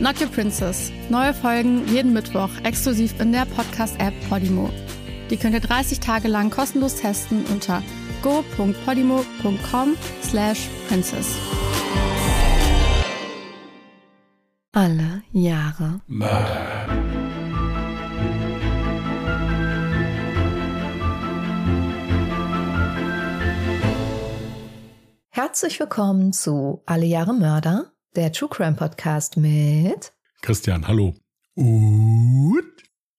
Not Your Princess. Neue Folgen jeden Mittwoch exklusiv in der Podcast-App Podimo. Die könnt ihr 30 Tage lang kostenlos testen unter go.podimo.com slash princess. Alle Jahre Mörder. Herzlich willkommen zu Alle Jahre Mörder, der True Crime Podcast mit Christian, hallo. Und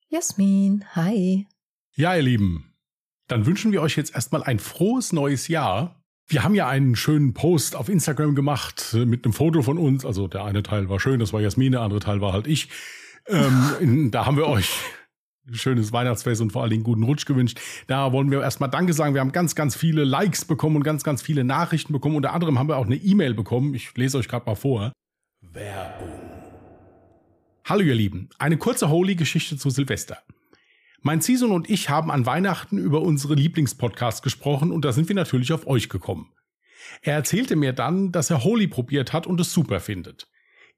Jasmin, hi. Ja, ihr Lieben, dann wünschen wir euch jetzt erstmal ein frohes neues Jahr. Wir haben ja einen schönen Post auf Instagram gemacht mit einem Foto von uns. Also der eine Teil war schön, das war Jasmin, der andere Teil war halt ich. Ähm, da haben wir euch schönes Weihnachtsfest und vor allen Dingen guten Rutsch gewünscht. Da wollen wir erstmal Danke sagen. Wir haben ganz, ganz viele Likes bekommen und ganz, ganz viele Nachrichten bekommen. Unter anderem haben wir auch eine E-Mail bekommen. Ich lese euch gerade mal vor. Werbung. Hallo ihr Lieben, eine kurze Holy-Geschichte zu Silvester. Mein Season und ich haben an Weihnachten über unsere Lieblingspodcasts gesprochen und da sind wir natürlich auf euch gekommen. Er erzählte mir dann, dass er Holy probiert hat und es super findet.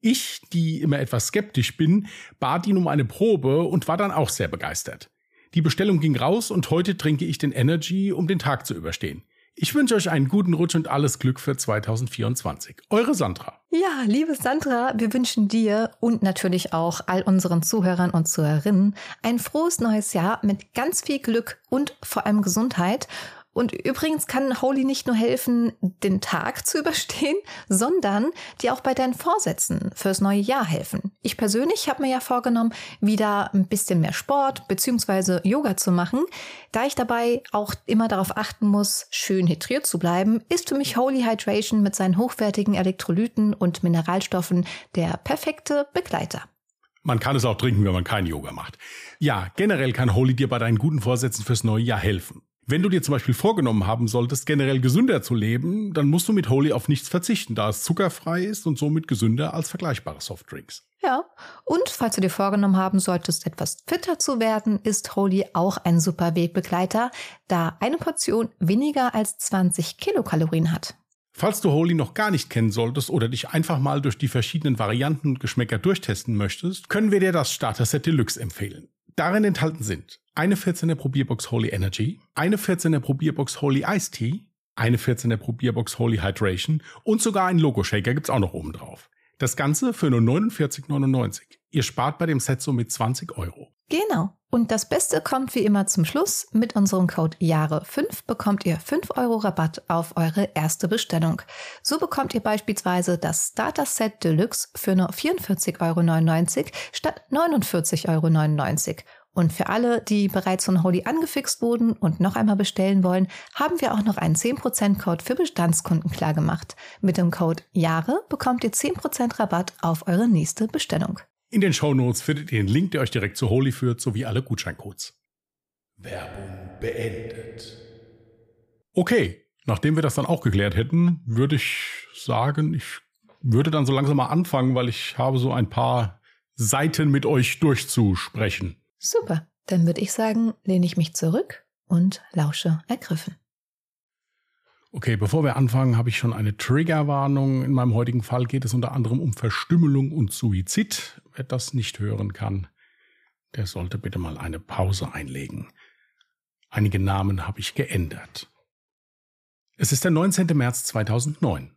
Ich, die immer etwas skeptisch bin, bat ihn um eine Probe und war dann auch sehr begeistert. Die Bestellung ging raus und heute trinke ich den Energy, um den Tag zu überstehen. Ich wünsche euch einen guten Rutsch und alles Glück für 2024. Eure Sandra. Ja, liebe Sandra, wir wünschen dir und natürlich auch all unseren Zuhörern und Zuhörerinnen ein frohes neues Jahr mit ganz viel Glück und vor allem Gesundheit. Und übrigens kann Holy nicht nur helfen, den Tag zu überstehen, sondern dir auch bei deinen Vorsätzen fürs neue Jahr helfen. Ich persönlich habe mir ja vorgenommen, wieder ein bisschen mehr Sport bzw. Yoga zu machen. Da ich dabei auch immer darauf achten muss, schön hydriert zu bleiben, ist für mich Holy Hydration mit seinen hochwertigen Elektrolyten und Mineralstoffen der perfekte Begleiter. Man kann es auch trinken, wenn man kein Yoga macht. Ja, generell kann Holy dir bei deinen guten Vorsätzen fürs neue Jahr helfen. Wenn du dir zum Beispiel vorgenommen haben solltest, generell gesünder zu leben, dann musst du mit Holy auf nichts verzichten, da es zuckerfrei ist und somit gesünder als vergleichbare Softdrinks. Ja, und falls du dir vorgenommen haben solltest, etwas fitter zu werden, ist Holy auch ein super Wegbegleiter, da eine Portion weniger als 20 Kilokalorien hat. Falls du Holy noch gar nicht kennen solltest oder dich einfach mal durch die verschiedenen Varianten und Geschmäcker durchtesten möchtest, können wir dir das Starter Set Deluxe empfehlen. Darin enthalten sind eine 14er Probierbox Holy Energy, eine 14er Probierbox Holy Ice Tea, eine 14er Probierbox Holy Hydration und sogar einen Logo-Shaker gibt's auch noch oben drauf. Das Ganze für nur 49,99. Ihr spart bei dem Set somit 20 Euro. Genau. Und das Beste kommt wie immer zum Schluss. Mit unserem Code Jahre5 bekommt ihr 5 Euro Rabatt auf eure erste Bestellung. So bekommt ihr beispielsweise das Starter Set Deluxe für nur 44,99 Euro statt 49,99 Euro. Und für alle, die bereits von Holy angefixt wurden und noch einmal bestellen wollen, haben wir auch noch einen 10%-Code für Bestandskunden klargemacht. Mit dem Code Jahre bekommt ihr 10% Rabatt auf eure nächste Bestellung. In den Shownotes findet ihr den Link, der euch direkt zu Holy führt, sowie alle Gutscheincodes. Werbung beendet. Okay, nachdem wir das dann auch geklärt hätten, würde ich sagen, ich würde dann so langsam mal anfangen, weil ich habe so ein paar Seiten mit euch durchzusprechen. Super, dann würde ich sagen, lehne ich mich zurück und lausche ergriffen. Okay, bevor wir anfangen, habe ich schon eine Triggerwarnung. In meinem heutigen Fall geht es unter anderem um Verstümmelung und Suizid. Wer das nicht hören kann, der sollte bitte mal eine Pause einlegen. Einige Namen habe ich geändert. Es ist der 19. März 2009.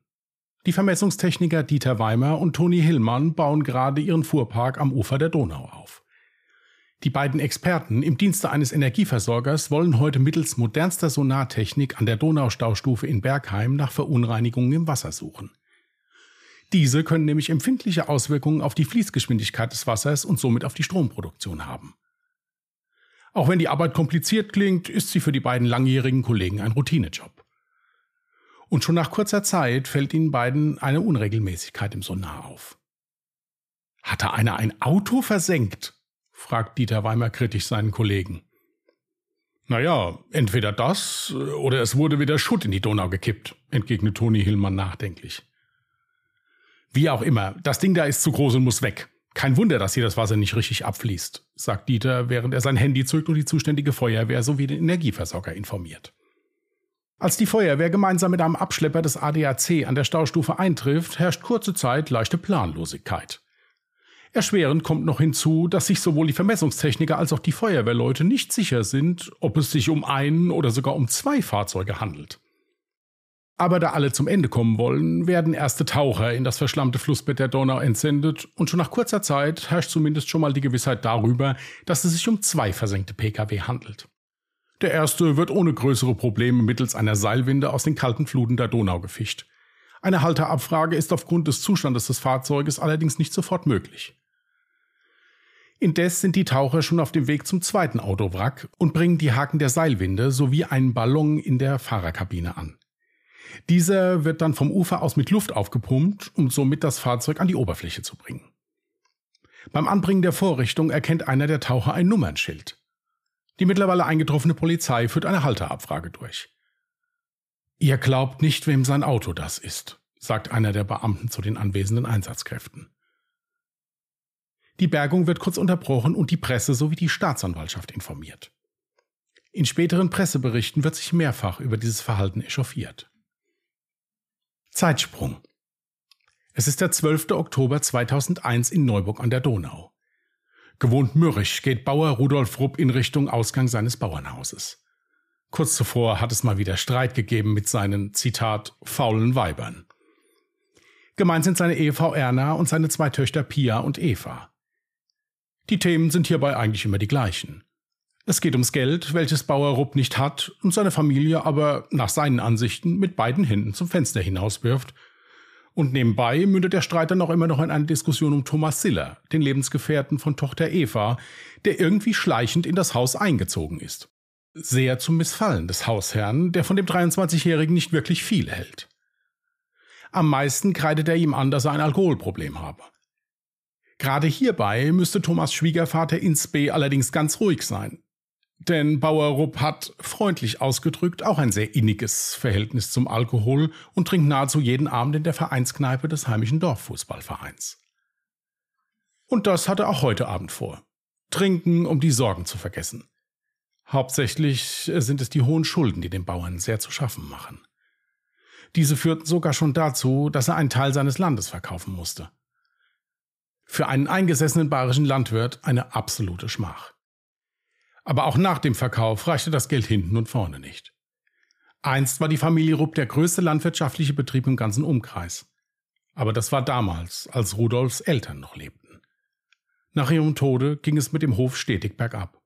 Die Vermessungstechniker Dieter Weimer und Toni Hillmann bauen gerade ihren Fuhrpark am Ufer der Donau auf. Die beiden Experten im Dienste eines Energieversorgers wollen heute mittels modernster Sonartechnik an der Donaustaustufe in Bergheim nach Verunreinigungen im Wasser suchen. Diese können nämlich empfindliche Auswirkungen auf die Fließgeschwindigkeit des Wassers und somit auf die Stromproduktion haben. Auch wenn die Arbeit kompliziert klingt, ist sie für die beiden langjährigen Kollegen ein Routinejob. Und schon nach kurzer Zeit fällt ihnen beiden eine Unregelmäßigkeit im Sonar auf. Hatte einer ein Auto versenkt? Fragt Dieter Weimer kritisch seinen Kollegen. Naja, entweder das oder es wurde wieder Schutt in die Donau gekippt, entgegnet Toni Hillmann nachdenklich. Wie auch immer, das Ding da ist zu groß und muss weg. Kein Wunder, dass hier das Wasser nicht richtig abfließt, sagt Dieter, während er sein Handy zückt und die zuständige Feuerwehr sowie den Energieversorger informiert. Als die Feuerwehr gemeinsam mit einem Abschlepper des ADAC an der Staustufe eintrifft, herrscht kurze Zeit leichte Planlosigkeit. Erschwerend kommt noch hinzu, dass sich sowohl die Vermessungstechniker als auch die Feuerwehrleute nicht sicher sind, ob es sich um einen oder sogar um zwei Fahrzeuge handelt. Aber da alle zum Ende kommen wollen, werden erste Taucher in das verschlammte Flussbett der Donau entsendet und schon nach kurzer Zeit herrscht zumindest schon mal die Gewissheit darüber, dass es sich um zwei versenkte Pkw handelt. Der erste wird ohne größere Probleme mittels einer Seilwinde aus den kalten Fluten der Donau gefischt. Eine Halterabfrage ist aufgrund des Zustandes des Fahrzeuges allerdings nicht sofort möglich. Indes sind die Taucher schon auf dem Weg zum zweiten Autowrack und bringen die Haken der Seilwinde sowie einen Ballon in der Fahrerkabine an. Dieser wird dann vom Ufer aus mit Luft aufgepumpt, um somit das Fahrzeug an die Oberfläche zu bringen. Beim Anbringen der Vorrichtung erkennt einer der Taucher ein Nummernschild. Die mittlerweile eingetroffene Polizei führt eine Halterabfrage durch. Ihr glaubt nicht, wem sein Auto das ist, sagt einer der Beamten zu den anwesenden Einsatzkräften. Die Bergung wird kurz unterbrochen und die Presse sowie die Staatsanwaltschaft informiert. In späteren Presseberichten wird sich mehrfach über dieses Verhalten echauffiert. Zeitsprung. Es ist der 12. Oktober 2001 in Neuburg an der Donau. Gewohnt mürrisch geht Bauer Rudolf Rupp in Richtung Ausgang seines Bauernhauses. Kurz zuvor hat es mal wieder Streit gegeben mit seinen, Zitat, faulen Weibern. Gemeint sind seine Ehefrau Erna und seine zwei Töchter Pia und Eva. Die Themen sind hierbei eigentlich immer die gleichen. Es geht ums Geld, welches Bauer Rupp nicht hat und seine Familie aber nach seinen Ansichten mit beiden Händen zum Fenster hinauswirft. Und nebenbei mündet der Streit dann auch immer noch in eine Diskussion um Thomas Siller, den Lebensgefährten von Tochter Eva, der irgendwie schleichend in das Haus eingezogen ist. Sehr zum Missfallen des Hausherrn, der von dem 23-Jährigen nicht wirklich viel hält. Am meisten kreidet er ihm an, dass er ein Alkoholproblem habe. Gerade hierbei müsste Thomas Schwiegervater Insbe allerdings ganz ruhig sein. Denn Bauer Rupp hat, freundlich ausgedrückt, auch ein sehr inniges Verhältnis zum Alkohol und trinkt nahezu jeden Abend in der Vereinskneipe des heimischen Dorffußballvereins. Und das hat er auch heute Abend vor. Trinken, um die Sorgen zu vergessen. Hauptsächlich sind es die hohen Schulden, die den Bauern sehr zu schaffen machen. Diese führten sogar schon dazu, dass er einen Teil seines Landes verkaufen musste. Für einen eingesessenen bayerischen Landwirt eine absolute Schmach. Aber auch nach dem Verkauf reichte das Geld hinten und vorne nicht. Einst war die Familie Rupp der größte landwirtschaftliche Betrieb im ganzen Umkreis. Aber das war damals, als Rudolfs Eltern noch lebten. Nach ihrem Tode ging es mit dem Hof stetig bergab.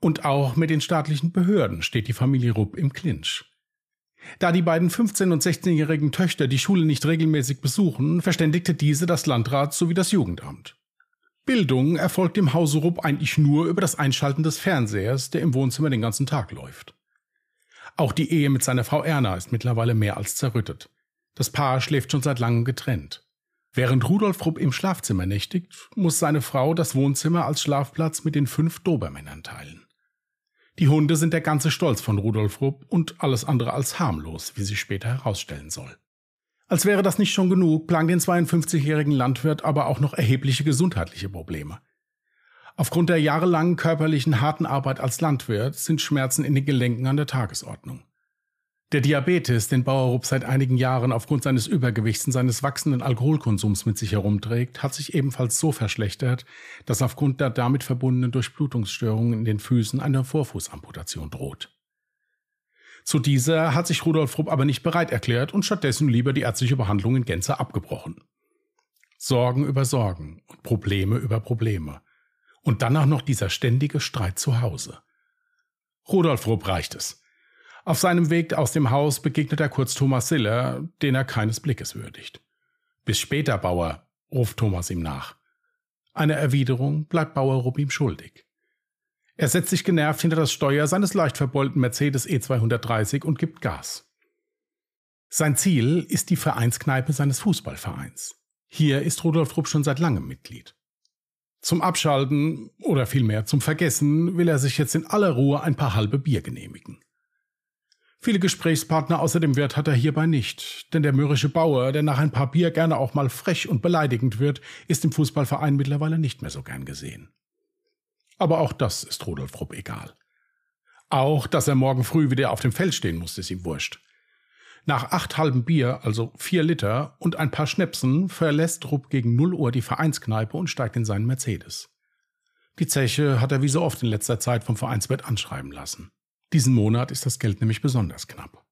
Und auch mit den staatlichen Behörden steht die Familie Rupp im Clinch. Da die beiden 15- und 16-jährigen Töchter die Schule nicht regelmäßig besuchen, verständigte diese das Landrat sowie das Jugendamt. Bildung erfolgt im Hause Rupp eigentlich nur über das Einschalten des Fernsehers, der im Wohnzimmer den ganzen Tag läuft. Auch die Ehe mit seiner Frau Erna ist mittlerweile mehr als zerrüttet. Das Paar schläft schon seit langem getrennt. Während Rudolf Rupp im Schlafzimmer nächtigt, muss seine Frau das Wohnzimmer als Schlafplatz mit den fünf Dobermännern teilen. Die Hunde sind der ganze Stolz von Rudolf Rupp und alles andere als harmlos, wie sich später herausstellen soll. Als wäre das nicht schon genug, plagen den 52-jährigen Landwirt aber auch noch erhebliche gesundheitliche Probleme. Aufgrund der jahrelangen körperlichen harten Arbeit als Landwirt sind Schmerzen in den Gelenken an der Tagesordnung. Der Diabetes, den Bauerup seit einigen Jahren aufgrund seines Übergewichts und seines wachsenden Alkoholkonsums mit sich herumträgt, hat sich ebenfalls so verschlechtert, dass aufgrund der damit verbundenen Durchblutungsstörungen in den Füßen eine Vorfußamputation droht. Zu dieser hat sich Rudolf Rupp aber nicht bereit erklärt und stattdessen lieber die ärztliche Behandlung in Gänze abgebrochen. Sorgen über Sorgen und Probleme über Probleme. Und dann auch noch dieser ständige Streit zu Hause. Rudolf Rupp reicht es. Auf seinem Weg aus dem Haus begegnet er kurz Thomas Siller, den er keines Blickes würdigt. Bis später, Bauer, ruft Thomas ihm nach. Eine Erwiderung bleibt Bauer Rupp ihm schuldig. Er setzt sich genervt hinter das Steuer seines leicht verbeulten Mercedes E230 und gibt Gas. Sein Ziel ist die Vereinskneipe seines Fußballvereins. Hier ist Rudolf Rupp schon seit langem Mitglied. Zum Abschalten oder vielmehr zum Vergessen will er sich jetzt in aller Ruhe ein paar halbe Bier genehmigen. Viele Gesprächspartner außer dem Wirt hat er hierbei nicht, denn der mürrische Bauer, der nach ein paar Bier gerne auch mal frech und beleidigend wird, ist im Fußballverein mittlerweile nicht mehr so gern gesehen. Aber auch das ist Rudolf Rupp egal. Auch, dass er morgen früh wieder auf dem Feld stehen muss, ist ihm wurscht. Nach acht halben Bier, also vier Liter und ein paar Schnäpsen, verlässt Rupp gegen null Uhr die Vereinskneipe und steigt in seinen Mercedes. Die Zeche hat er wie so oft in letzter Zeit vom Vereinsbett anschreiben lassen. Diesen Monat ist das Geld nämlich besonders knapp.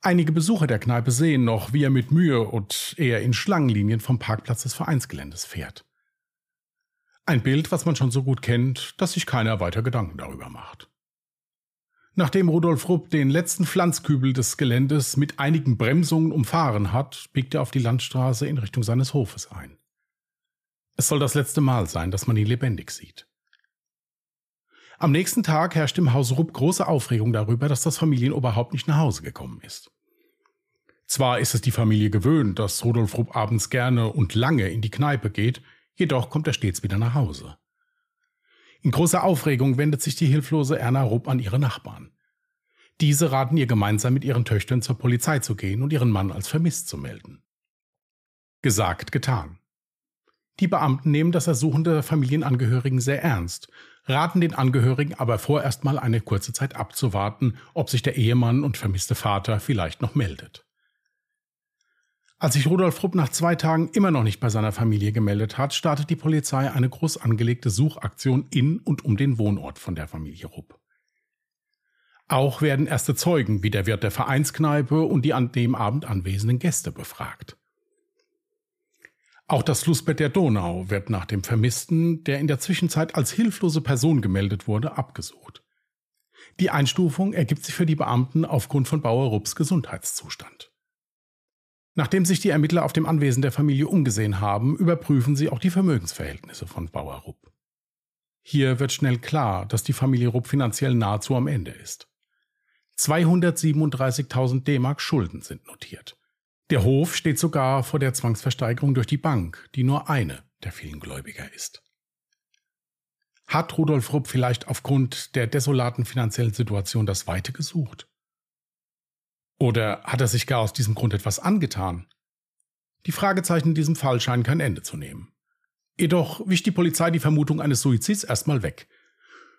Einige Besucher der Kneipe sehen noch, wie er mit Mühe und eher in Schlangenlinien vom Parkplatz des Vereinsgeländes fährt. Ein Bild, was man schon so gut kennt, dass sich keiner weiter Gedanken darüber macht. Nachdem Rudolf Rupp den letzten Pflanzkübel des Geländes mit einigen Bremsungen umfahren hat, biegt er auf die Landstraße in Richtung seines Hofes ein. Es soll das letzte Mal sein, dass man ihn lebendig sieht. Am nächsten Tag herrscht im Haus Rupp große Aufregung darüber, dass das Familienoberhaupt nicht nach Hause gekommen ist. Zwar ist es die Familie gewöhnt, dass Rudolf Rupp abends gerne und lange in die Kneipe geht, jedoch kommt er stets wieder nach Hause. In großer Aufregung wendet sich die hilflose Erna Rupp an ihre Nachbarn. Diese raten ihr gemeinsam mit ihren Töchtern zur Polizei zu gehen und ihren Mann als vermisst zu melden. Gesagt, getan. Die Beamten nehmen das Ersuchen der Familienangehörigen sehr ernst raten den Angehörigen aber vorerst mal eine kurze Zeit abzuwarten, ob sich der Ehemann und vermisste Vater vielleicht noch meldet. Als sich Rudolf Rupp nach zwei Tagen immer noch nicht bei seiner Familie gemeldet hat, startet die Polizei eine groß angelegte Suchaktion in und um den Wohnort von der Familie Rupp. Auch werden erste Zeugen wie der Wirt der Vereinskneipe und die an dem Abend anwesenden Gäste befragt. Auch das Flussbett der Donau wird nach dem Vermissten, der in der Zwischenzeit als hilflose Person gemeldet wurde, abgesucht. Die Einstufung ergibt sich für die Beamten aufgrund von Bauer Rupps Gesundheitszustand. Nachdem sich die Ermittler auf dem Anwesen der Familie umgesehen haben, überprüfen sie auch die Vermögensverhältnisse von Bauer Rupp. Hier wird schnell klar, dass die Familie Rupp finanziell nahezu am Ende ist. 237.000 D-Mark Schulden sind notiert. Der Hof steht sogar vor der Zwangsversteigerung durch die Bank, die nur eine der vielen Gläubiger ist. Hat Rudolf Rupp vielleicht aufgrund der desolaten finanziellen Situation das Weite gesucht? Oder hat er sich gar aus diesem Grund etwas angetan? Die Fragezeichen in diesem Fall scheinen kein Ende zu nehmen. Jedoch wischt die Polizei die Vermutung eines Suizids erstmal weg.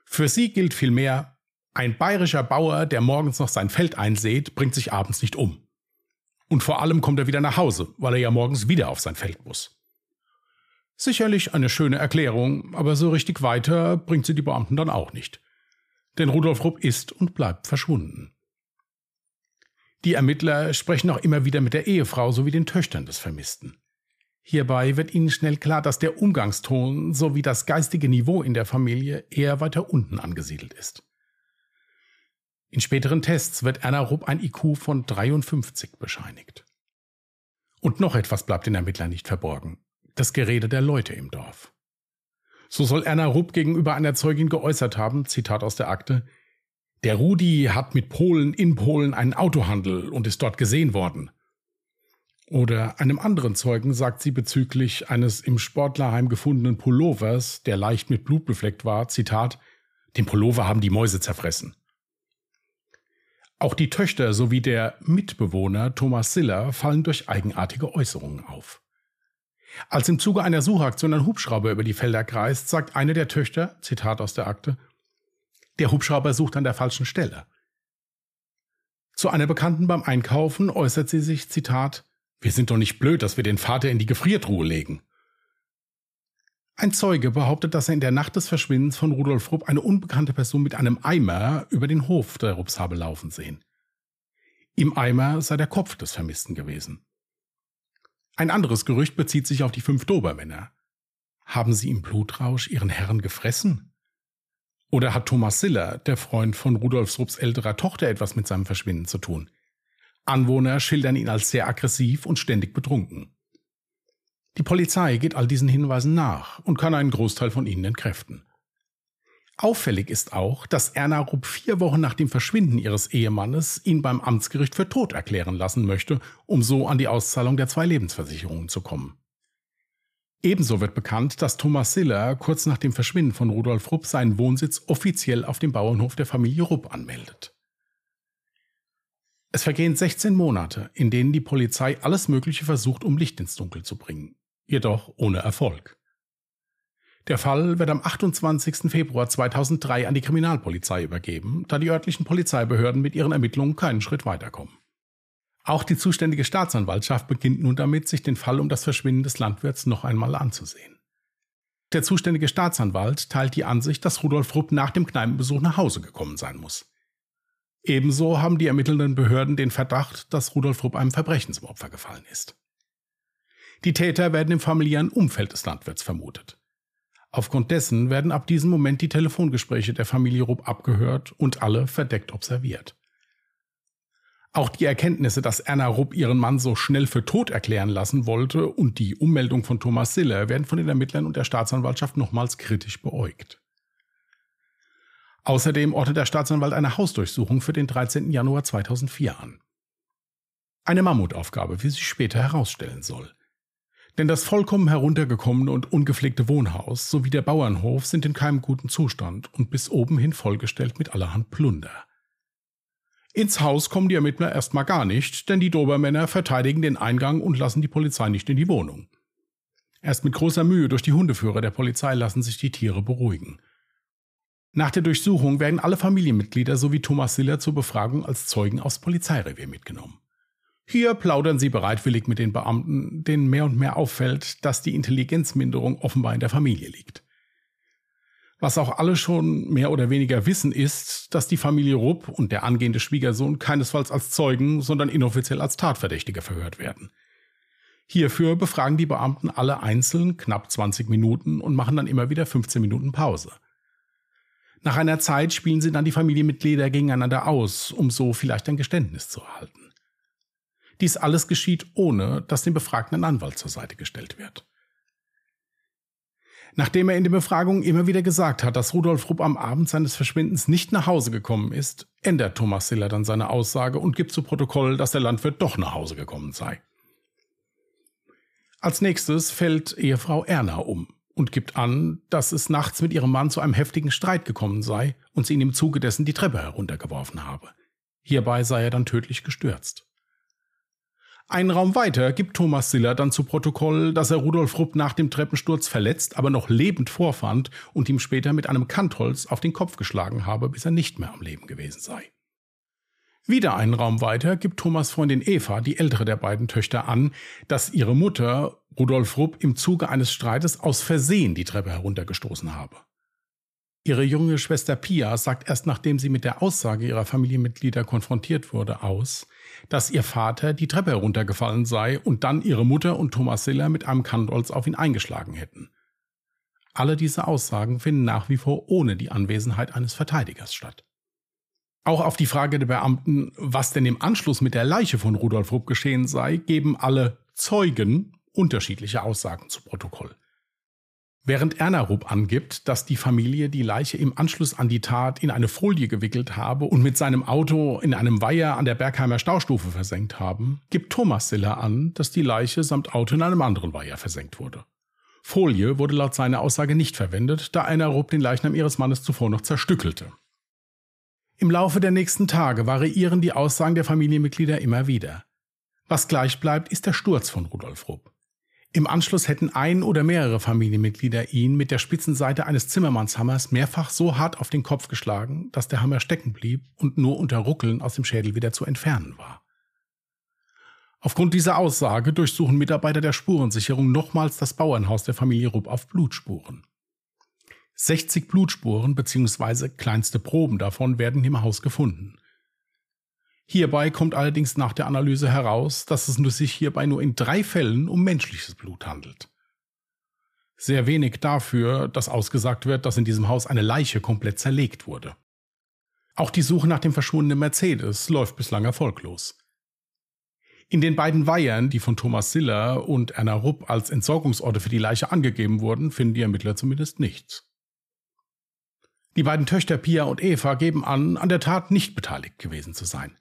Für sie gilt vielmehr, ein bayerischer Bauer, der morgens noch sein Feld einsät, bringt sich abends nicht um. Und vor allem kommt er wieder nach Hause, weil er ja morgens wieder auf sein Feld muss. Sicherlich eine schöne Erklärung, aber so richtig weiter bringt sie die Beamten dann auch nicht. Denn Rudolf Rupp ist und bleibt verschwunden. Die Ermittler sprechen auch immer wieder mit der Ehefrau sowie den Töchtern des Vermissten. Hierbei wird ihnen schnell klar, dass der Umgangston sowie das geistige Niveau in der Familie eher weiter unten angesiedelt ist. In späteren Tests wird Erna Rupp ein IQ von 53 bescheinigt. Und noch etwas bleibt den Ermittlern nicht verborgen. Das Gerede der Leute im Dorf. So soll Erna Rupp gegenüber einer Zeugin geäußert haben, Zitat aus der Akte, der Rudi hat mit Polen in Polen einen Autohandel und ist dort gesehen worden. Oder einem anderen Zeugen sagt sie bezüglich eines im Sportlerheim gefundenen Pullovers, der leicht mit Blut befleckt war, Zitat, den Pullover haben die Mäuse zerfressen. Auch die Töchter sowie der Mitbewohner Thomas Siller fallen durch eigenartige Äußerungen auf. Als im Zuge einer Suchaktion ein Hubschrauber über die Felder kreist, sagt eine der Töchter, Zitat aus der Akte, der Hubschrauber sucht an der falschen Stelle. Zu einer Bekannten beim Einkaufen äußert sie sich, Zitat, wir sind doch nicht blöd, dass wir den Vater in die Gefriertruhe legen. Ein Zeuge behauptet, dass er in der Nacht des Verschwindens von Rudolf Rupp eine unbekannte Person mit einem Eimer über den Hof der Rupps habe laufen sehen. Im Eimer sei der Kopf des Vermissten gewesen. Ein anderes Gerücht bezieht sich auf die fünf Dobermänner. Haben sie im Blutrausch ihren Herrn gefressen? Oder hat Thomas Siller, der Freund von Rudolf Rupps älterer Tochter, etwas mit seinem Verschwinden zu tun? Anwohner schildern ihn als sehr aggressiv und ständig betrunken. Die Polizei geht all diesen Hinweisen nach und kann einen Großteil von ihnen entkräften. Auffällig ist auch, dass Erna Rupp vier Wochen nach dem Verschwinden ihres Ehemannes ihn beim Amtsgericht für tot erklären lassen möchte, um so an die Auszahlung der zwei Lebensversicherungen zu kommen. Ebenso wird bekannt, dass Thomas Siller kurz nach dem Verschwinden von Rudolf Rupp seinen Wohnsitz offiziell auf dem Bauernhof der Familie Rupp anmeldet. Es vergehen 16 Monate, in denen die Polizei alles Mögliche versucht, um Licht ins Dunkel zu bringen, jedoch ohne Erfolg. Der Fall wird am 28. Februar 2003 an die Kriminalpolizei übergeben, da die örtlichen Polizeibehörden mit ihren Ermittlungen keinen Schritt weiterkommen. Auch die zuständige Staatsanwaltschaft beginnt nun damit, sich den Fall um das Verschwinden des Landwirts noch einmal anzusehen. Der zuständige Staatsanwalt teilt die Ansicht, dass Rudolf Rupp nach dem Kneipenbesuch nach Hause gekommen sein muss. Ebenso haben die ermittelnden Behörden den Verdacht, dass Rudolf Rupp einem Verbrechen zum Opfer gefallen ist. Die Täter werden im familiären Umfeld des Landwirts vermutet. Aufgrund dessen werden ab diesem Moment die Telefongespräche der Familie Rupp abgehört und alle verdeckt observiert. Auch die Erkenntnisse, dass Erna Rupp ihren Mann so schnell für tot erklären lassen wollte und die Ummeldung von Thomas Siller werden von den Ermittlern und der Staatsanwaltschaft nochmals kritisch beäugt. Außerdem ordnet der Staatsanwalt eine Hausdurchsuchung für den 13. Januar 2004 an. Eine Mammutaufgabe, wie sich später herausstellen soll. Denn das vollkommen heruntergekommene und ungepflegte Wohnhaus sowie der Bauernhof sind in keinem guten Zustand und bis oben hin vollgestellt mit allerhand Plunder. Ins Haus kommen die Ermittler erstmal gar nicht, denn die Dobermänner verteidigen den Eingang und lassen die Polizei nicht in die Wohnung. Erst mit großer Mühe durch die Hundeführer der Polizei lassen sich die Tiere beruhigen. Nach der Durchsuchung werden alle Familienmitglieder sowie Thomas Siller zur Befragung als Zeugen aufs Polizeirevier mitgenommen. Hier plaudern sie bereitwillig mit den Beamten, denen mehr und mehr auffällt, dass die Intelligenzminderung offenbar in der Familie liegt. Was auch alle schon mehr oder weniger wissen, ist, dass die Familie Rupp und der angehende Schwiegersohn keinesfalls als Zeugen, sondern inoffiziell als Tatverdächtige verhört werden. Hierfür befragen die Beamten alle einzeln knapp 20 Minuten und machen dann immer wieder 15 Minuten Pause. Nach einer Zeit spielen sie dann die Familienmitglieder gegeneinander aus, um so vielleicht ein Geständnis zu erhalten. Dies alles geschieht ohne, dass dem Befragten ein Anwalt zur Seite gestellt wird. Nachdem er in den Befragungen immer wieder gesagt hat, dass Rudolf Rupp am Abend seines Verschwindens nicht nach Hause gekommen ist, ändert Thomas Siller dann seine Aussage und gibt zu Protokoll, dass der Landwirt doch nach Hause gekommen sei. Als nächstes fällt Ehefrau Erna um und gibt an, dass es nachts mit ihrem Mann zu einem heftigen Streit gekommen sei und sie ihn im Zuge dessen die Treppe heruntergeworfen habe. Hierbei sei er dann tödlich gestürzt. Einen Raum weiter gibt Thomas Siller dann zu Protokoll, dass er Rudolf Rupp nach dem Treppensturz verletzt, aber noch lebend vorfand und ihm später mit einem Kantholz auf den Kopf geschlagen habe, bis er nicht mehr am Leben gewesen sei. Wieder einen Raum weiter gibt Thomas Freundin Eva, die ältere der beiden Töchter, an, dass ihre Mutter Rudolf Rupp im Zuge eines Streites aus Versehen die Treppe heruntergestoßen habe. Ihre junge Schwester Pia sagt erst nachdem sie mit der Aussage ihrer Familienmitglieder konfrontiert wurde aus, dass ihr Vater die Treppe heruntergefallen sei und dann ihre Mutter und Thomas Siller mit einem Kantholz auf ihn eingeschlagen hätten. Alle diese Aussagen finden nach wie vor ohne die Anwesenheit eines Verteidigers statt. Auch auf die Frage der Beamten, was denn im Anschluss mit der Leiche von Rudolf Rupp geschehen sei, geben alle Zeugen unterschiedliche Aussagen zu Protokoll. Während Erna Rupp angibt, dass die Familie die Leiche im Anschluss an die Tat in eine Folie gewickelt habe und mit seinem Auto in einem Weiher an der Bergheimer Staustufe versenkt haben, gibt Thomas Siller an, dass die Leiche samt Auto in einem anderen Weiher versenkt wurde. Folie wurde laut seiner Aussage nicht verwendet, da Erna Rupp den Leichnam ihres Mannes zuvor noch zerstückelte. Im Laufe der nächsten Tage variieren die Aussagen der Familienmitglieder immer wieder. Was gleich bleibt, ist der Sturz von Rudolf Rupp. Im Anschluss hätten ein oder mehrere Familienmitglieder ihn mit der Spitzenseite eines Zimmermannshammers mehrfach so hart auf den Kopf geschlagen, dass der Hammer stecken blieb und nur unter Ruckeln aus dem Schädel wieder zu entfernen war. Aufgrund dieser Aussage durchsuchen Mitarbeiter der Spurensicherung nochmals das Bauernhaus der Familie Rupp auf Blutspuren. 60 Blutspuren bzw. kleinste Proben davon werden im Haus gefunden. Hierbei kommt allerdings nach der Analyse heraus, dass es sich hierbei nur in drei Fällen um menschliches Blut handelt. Sehr wenig dafür, dass ausgesagt wird, dass in diesem Haus eine Leiche komplett zerlegt wurde. Auch die Suche nach dem verschwundenen Mercedes läuft bislang erfolglos. In den beiden Weihern, die von Thomas Siller und Erna Rupp als Entsorgungsorte für die Leiche angegeben wurden, finden die Ermittler zumindest nichts. Die beiden Töchter Pia und Eva geben an, an der Tat nicht beteiligt gewesen zu sein.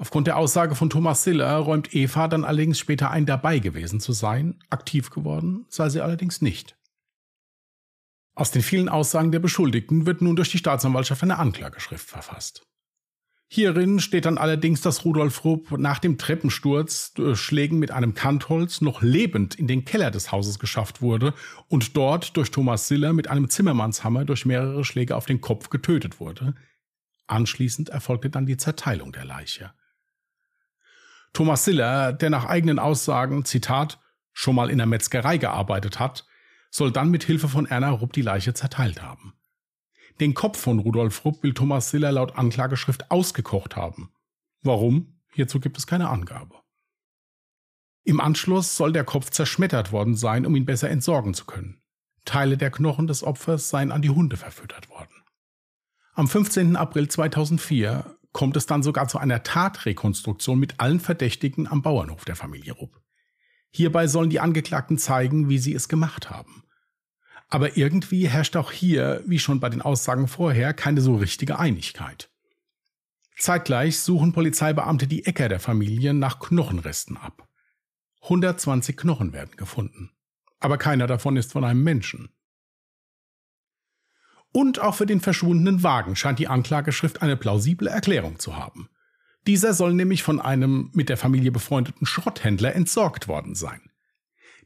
Aufgrund der Aussage von Thomas Siller räumt Eva dann allerdings später ein, dabei gewesen zu sein. Aktiv geworden sei sie allerdings nicht. Aus den vielen Aussagen der Beschuldigten wird nun durch die Staatsanwaltschaft eine Anklageschrift verfasst. Hierin steht dann allerdings, dass Rudolf Rupp nach dem Treppensturz durch Schlägen mit einem Kantholz noch lebend in den Keller des Hauses geschafft wurde und dort durch Thomas Siller mit einem Zimmermannshammer durch mehrere Schläge auf den Kopf getötet wurde. Anschließend erfolgte dann die Zerteilung der Leiche. Thomas Siller, der nach eigenen Aussagen, Zitat, schon mal in der Metzgerei gearbeitet hat, soll dann mit Hilfe von Erna Rupp die Leiche zerteilt haben. Den Kopf von Rudolf Rupp will Thomas Siller laut Anklageschrift ausgekocht haben. Warum? Hierzu gibt es keine Angabe. Im Anschluss soll der Kopf zerschmettert worden sein, um ihn besser entsorgen zu können. Teile der Knochen des Opfers seien an die Hunde verfüttert worden. Am 15. April 2004 kommt es dann sogar zu einer Tatrekonstruktion mit allen Verdächtigen am Bauernhof der Familie Rupp. Hierbei sollen die Angeklagten zeigen, wie sie es gemacht haben. Aber irgendwie herrscht auch hier, wie schon bei den Aussagen vorher, keine so richtige Einigkeit. Zeitgleich suchen Polizeibeamte die Äcker der Familie nach Knochenresten ab. 120 Knochen werden gefunden. Aber keiner davon ist von einem Menschen. Und auch für den verschwundenen Wagen scheint die Anklageschrift eine plausible Erklärung zu haben. Dieser soll nämlich von einem mit der Familie befreundeten Schrotthändler entsorgt worden sein.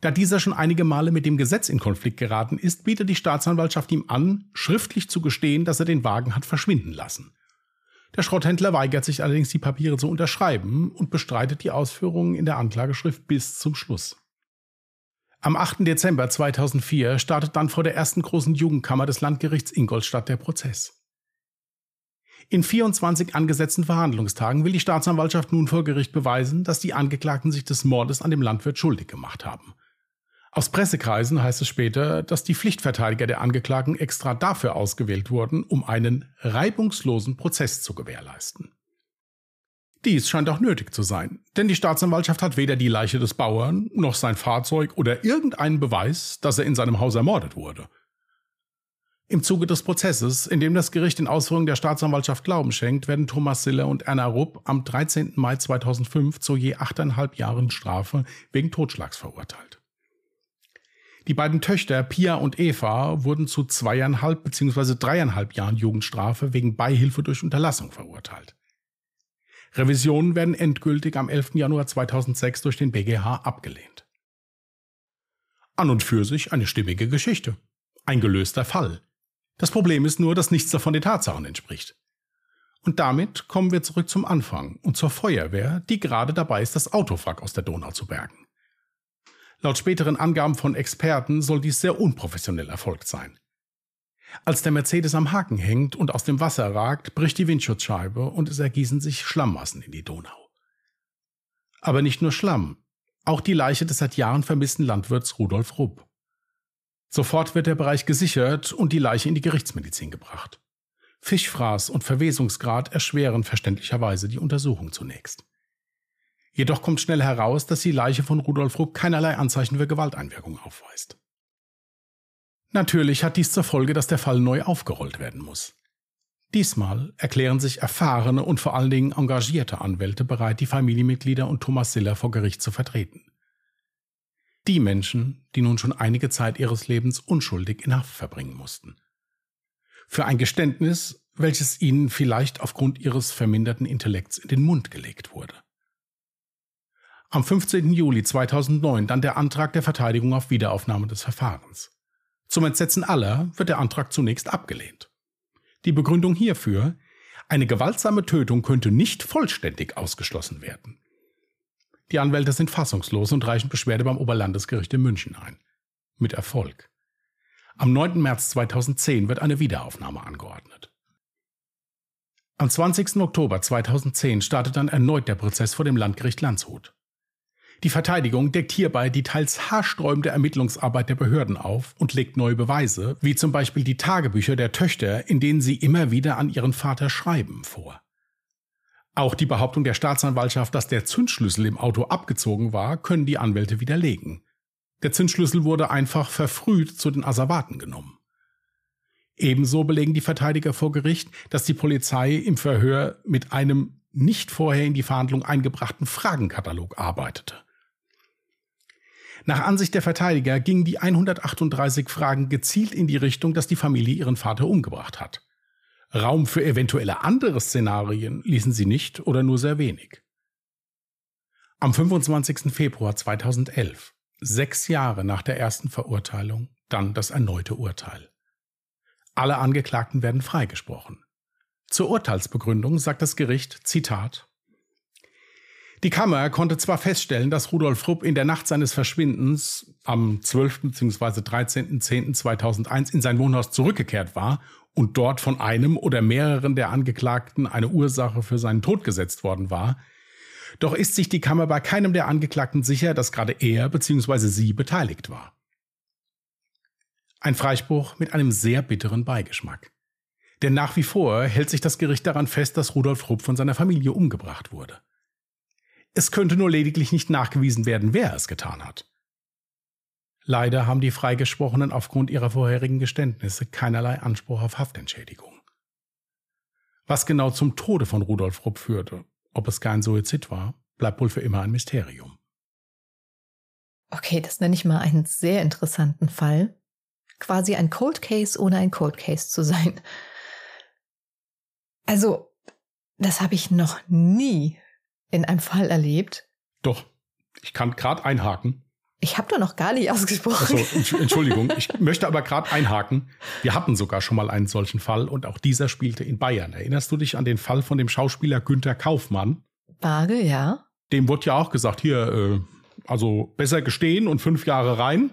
Da dieser schon einige Male mit dem Gesetz in Konflikt geraten ist, bietet die Staatsanwaltschaft ihm an, schriftlich zu gestehen, dass er den Wagen hat verschwinden lassen. Der Schrotthändler weigert sich allerdings, die Papiere zu unterschreiben und bestreitet die Ausführungen in der Anklageschrift bis zum Schluss. Am 8. Dezember 2004 startet dann vor der ersten großen Jugendkammer des Landgerichts Ingolstadt der Prozess. In 24 angesetzten Verhandlungstagen will die Staatsanwaltschaft nun vor Gericht beweisen, dass die Angeklagten sich des Mordes an dem Landwirt schuldig gemacht haben. Aus Pressekreisen heißt es später, dass die Pflichtverteidiger der Angeklagten extra dafür ausgewählt wurden, um einen reibungslosen Prozess zu gewährleisten. Dies scheint auch nötig zu sein, denn die Staatsanwaltschaft hat weder die Leiche des Bauern noch sein Fahrzeug oder irgendeinen Beweis, dass er in seinem Haus ermordet wurde. Im Zuge des Prozesses, in dem das Gericht den Ausführungen der Staatsanwaltschaft Glauben schenkt, werden Thomas Siller und Erna Rupp am 13. Mai 2005 zu je achteinhalb Jahren Strafe wegen Totschlags verurteilt. Die beiden Töchter Pia und Eva wurden zu zweieinhalb bzw. dreieinhalb Jahren Jugendstrafe wegen Beihilfe durch Unterlassung verurteilt. Revisionen werden endgültig am 11. Januar 2006 durch den BGH abgelehnt. An und für sich eine stimmige Geschichte. Ein gelöster Fall. Das Problem ist nur, dass nichts davon den Tatsachen entspricht. Und damit kommen wir zurück zum Anfang und zur Feuerwehr, die gerade dabei ist, das Autowrack aus der Donau zu bergen. Laut späteren Angaben von Experten soll dies sehr unprofessionell erfolgt sein. Als der Mercedes am Haken hängt und aus dem Wasser ragt, bricht die Windschutzscheibe und es ergießen sich Schlammmassen in die Donau. Aber nicht nur Schlamm, auch die Leiche des seit Jahren vermissten Landwirts Rudolf Rupp. Sofort wird der Bereich gesichert und die Leiche in die Gerichtsmedizin gebracht. Fischfraß und Verwesungsgrad erschweren verständlicherweise die Untersuchung zunächst. Jedoch kommt schnell heraus, dass die Leiche von Rudolf Rupp keinerlei Anzeichen für Gewalteinwirkung aufweist. Natürlich hat dies zur Folge, dass der Fall neu aufgerollt werden muss. Diesmal erklären sich erfahrene und vor allen Dingen engagierte Anwälte bereit, die Familienmitglieder und Thomas Siller vor Gericht zu vertreten. Die Menschen, die nun schon einige Zeit ihres Lebens unschuldig in Haft verbringen mussten. Für ein Geständnis, welches ihnen vielleicht aufgrund ihres verminderten Intellekts in den Mund gelegt wurde. Am 15. Juli 2009 dann der Antrag der Verteidigung auf Wiederaufnahme des Verfahrens. Zum Entsetzen aller wird der Antrag zunächst abgelehnt. Die Begründung hierfür, eine gewaltsame Tötung könnte nicht vollständig ausgeschlossen werden. Die Anwälte sind fassungslos und reichen Beschwerde beim Oberlandesgericht in München ein. Mit Erfolg. Am 9. März 2010 wird eine Wiederaufnahme angeordnet. Am 20. Oktober 2010 startet dann erneut der Prozess vor dem Landgericht Landshut. Die Verteidigung deckt hierbei die teils haarsträubende Ermittlungsarbeit der Behörden auf und legt neue Beweise, wie zum Beispiel die Tagebücher der Töchter, in denen sie immer wieder an ihren Vater schreiben, vor. Auch die Behauptung der Staatsanwaltschaft, dass der Zündschlüssel im Auto abgezogen war, können die Anwälte widerlegen. Der Zündschlüssel wurde einfach verfrüht zu den Asservaten genommen. Ebenso belegen die Verteidiger vor Gericht, dass die Polizei im Verhör mit einem nicht vorher in die Verhandlung eingebrachten Fragenkatalog arbeitete. Nach Ansicht der Verteidiger gingen die 138 Fragen gezielt in die Richtung, dass die Familie ihren Vater umgebracht hat. Raum für eventuelle andere Szenarien ließen sie nicht oder nur sehr wenig. Am 25. Februar 2011, sechs Jahre nach der ersten Verurteilung, dann das erneute Urteil. Alle Angeklagten werden freigesprochen. Zur Urteilsbegründung sagt das Gericht, Zitat, die Kammer konnte zwar feststellen, dass Rudolf Rupp in der Nacht seines Verschwindens am 12. bzw. 13.10.2001 in sein Wohnhaus zurückgekehrt war und dort von einem oder mehreren der Angeklagten eine Ursache für seinen Tod gesetzt worden war, doch ist sich die Kammer bei keinem der Angeklagten sicher, dass gerade er bzw. sie beteiligt war. Ein Freispruch mit einem sehr bitteren Beigeschmack. Denn nach wie vor hält sich das Gericht daran fest, dass Rudolf Rupp von seiner Familie umgebracht wurde. Es könnte nur lediglich nicht nachgewiesen werden, wer es getan hat. Leider haben die Freigesprochenen aufgrund ihrer vorherigen Geständnisse keinerlei Anspruch auf Haftentschädigung. Was genau zum Tode von Rudolf Rupp führte, ob es kein Suizid war, bleibt wohl für immer ein Mysterium. Okay, das nenne ich mal einen sehr interessanten Fall. Quasi ein Cold Case, ohne ein Cold Case zu sein. Also, das habe ich noch nie in einem Fall erlebt? Doch, ich kann gerade einhaken. Ich habe doch noch gar nicht ausgesprochen. Also, Entschuldigung, ich möchte aber gerade einhaken. Wir hatten sogar schon mal einen solchen Fall und auch dieser spielte in Bayern. Erinnerst du dich an den Fall von dem Schauspieler Günther Kaufmann? Vage, ja. Dem wurde ja auch gesagt, hier, äh, also besser gestehen und fünf Jahre rein,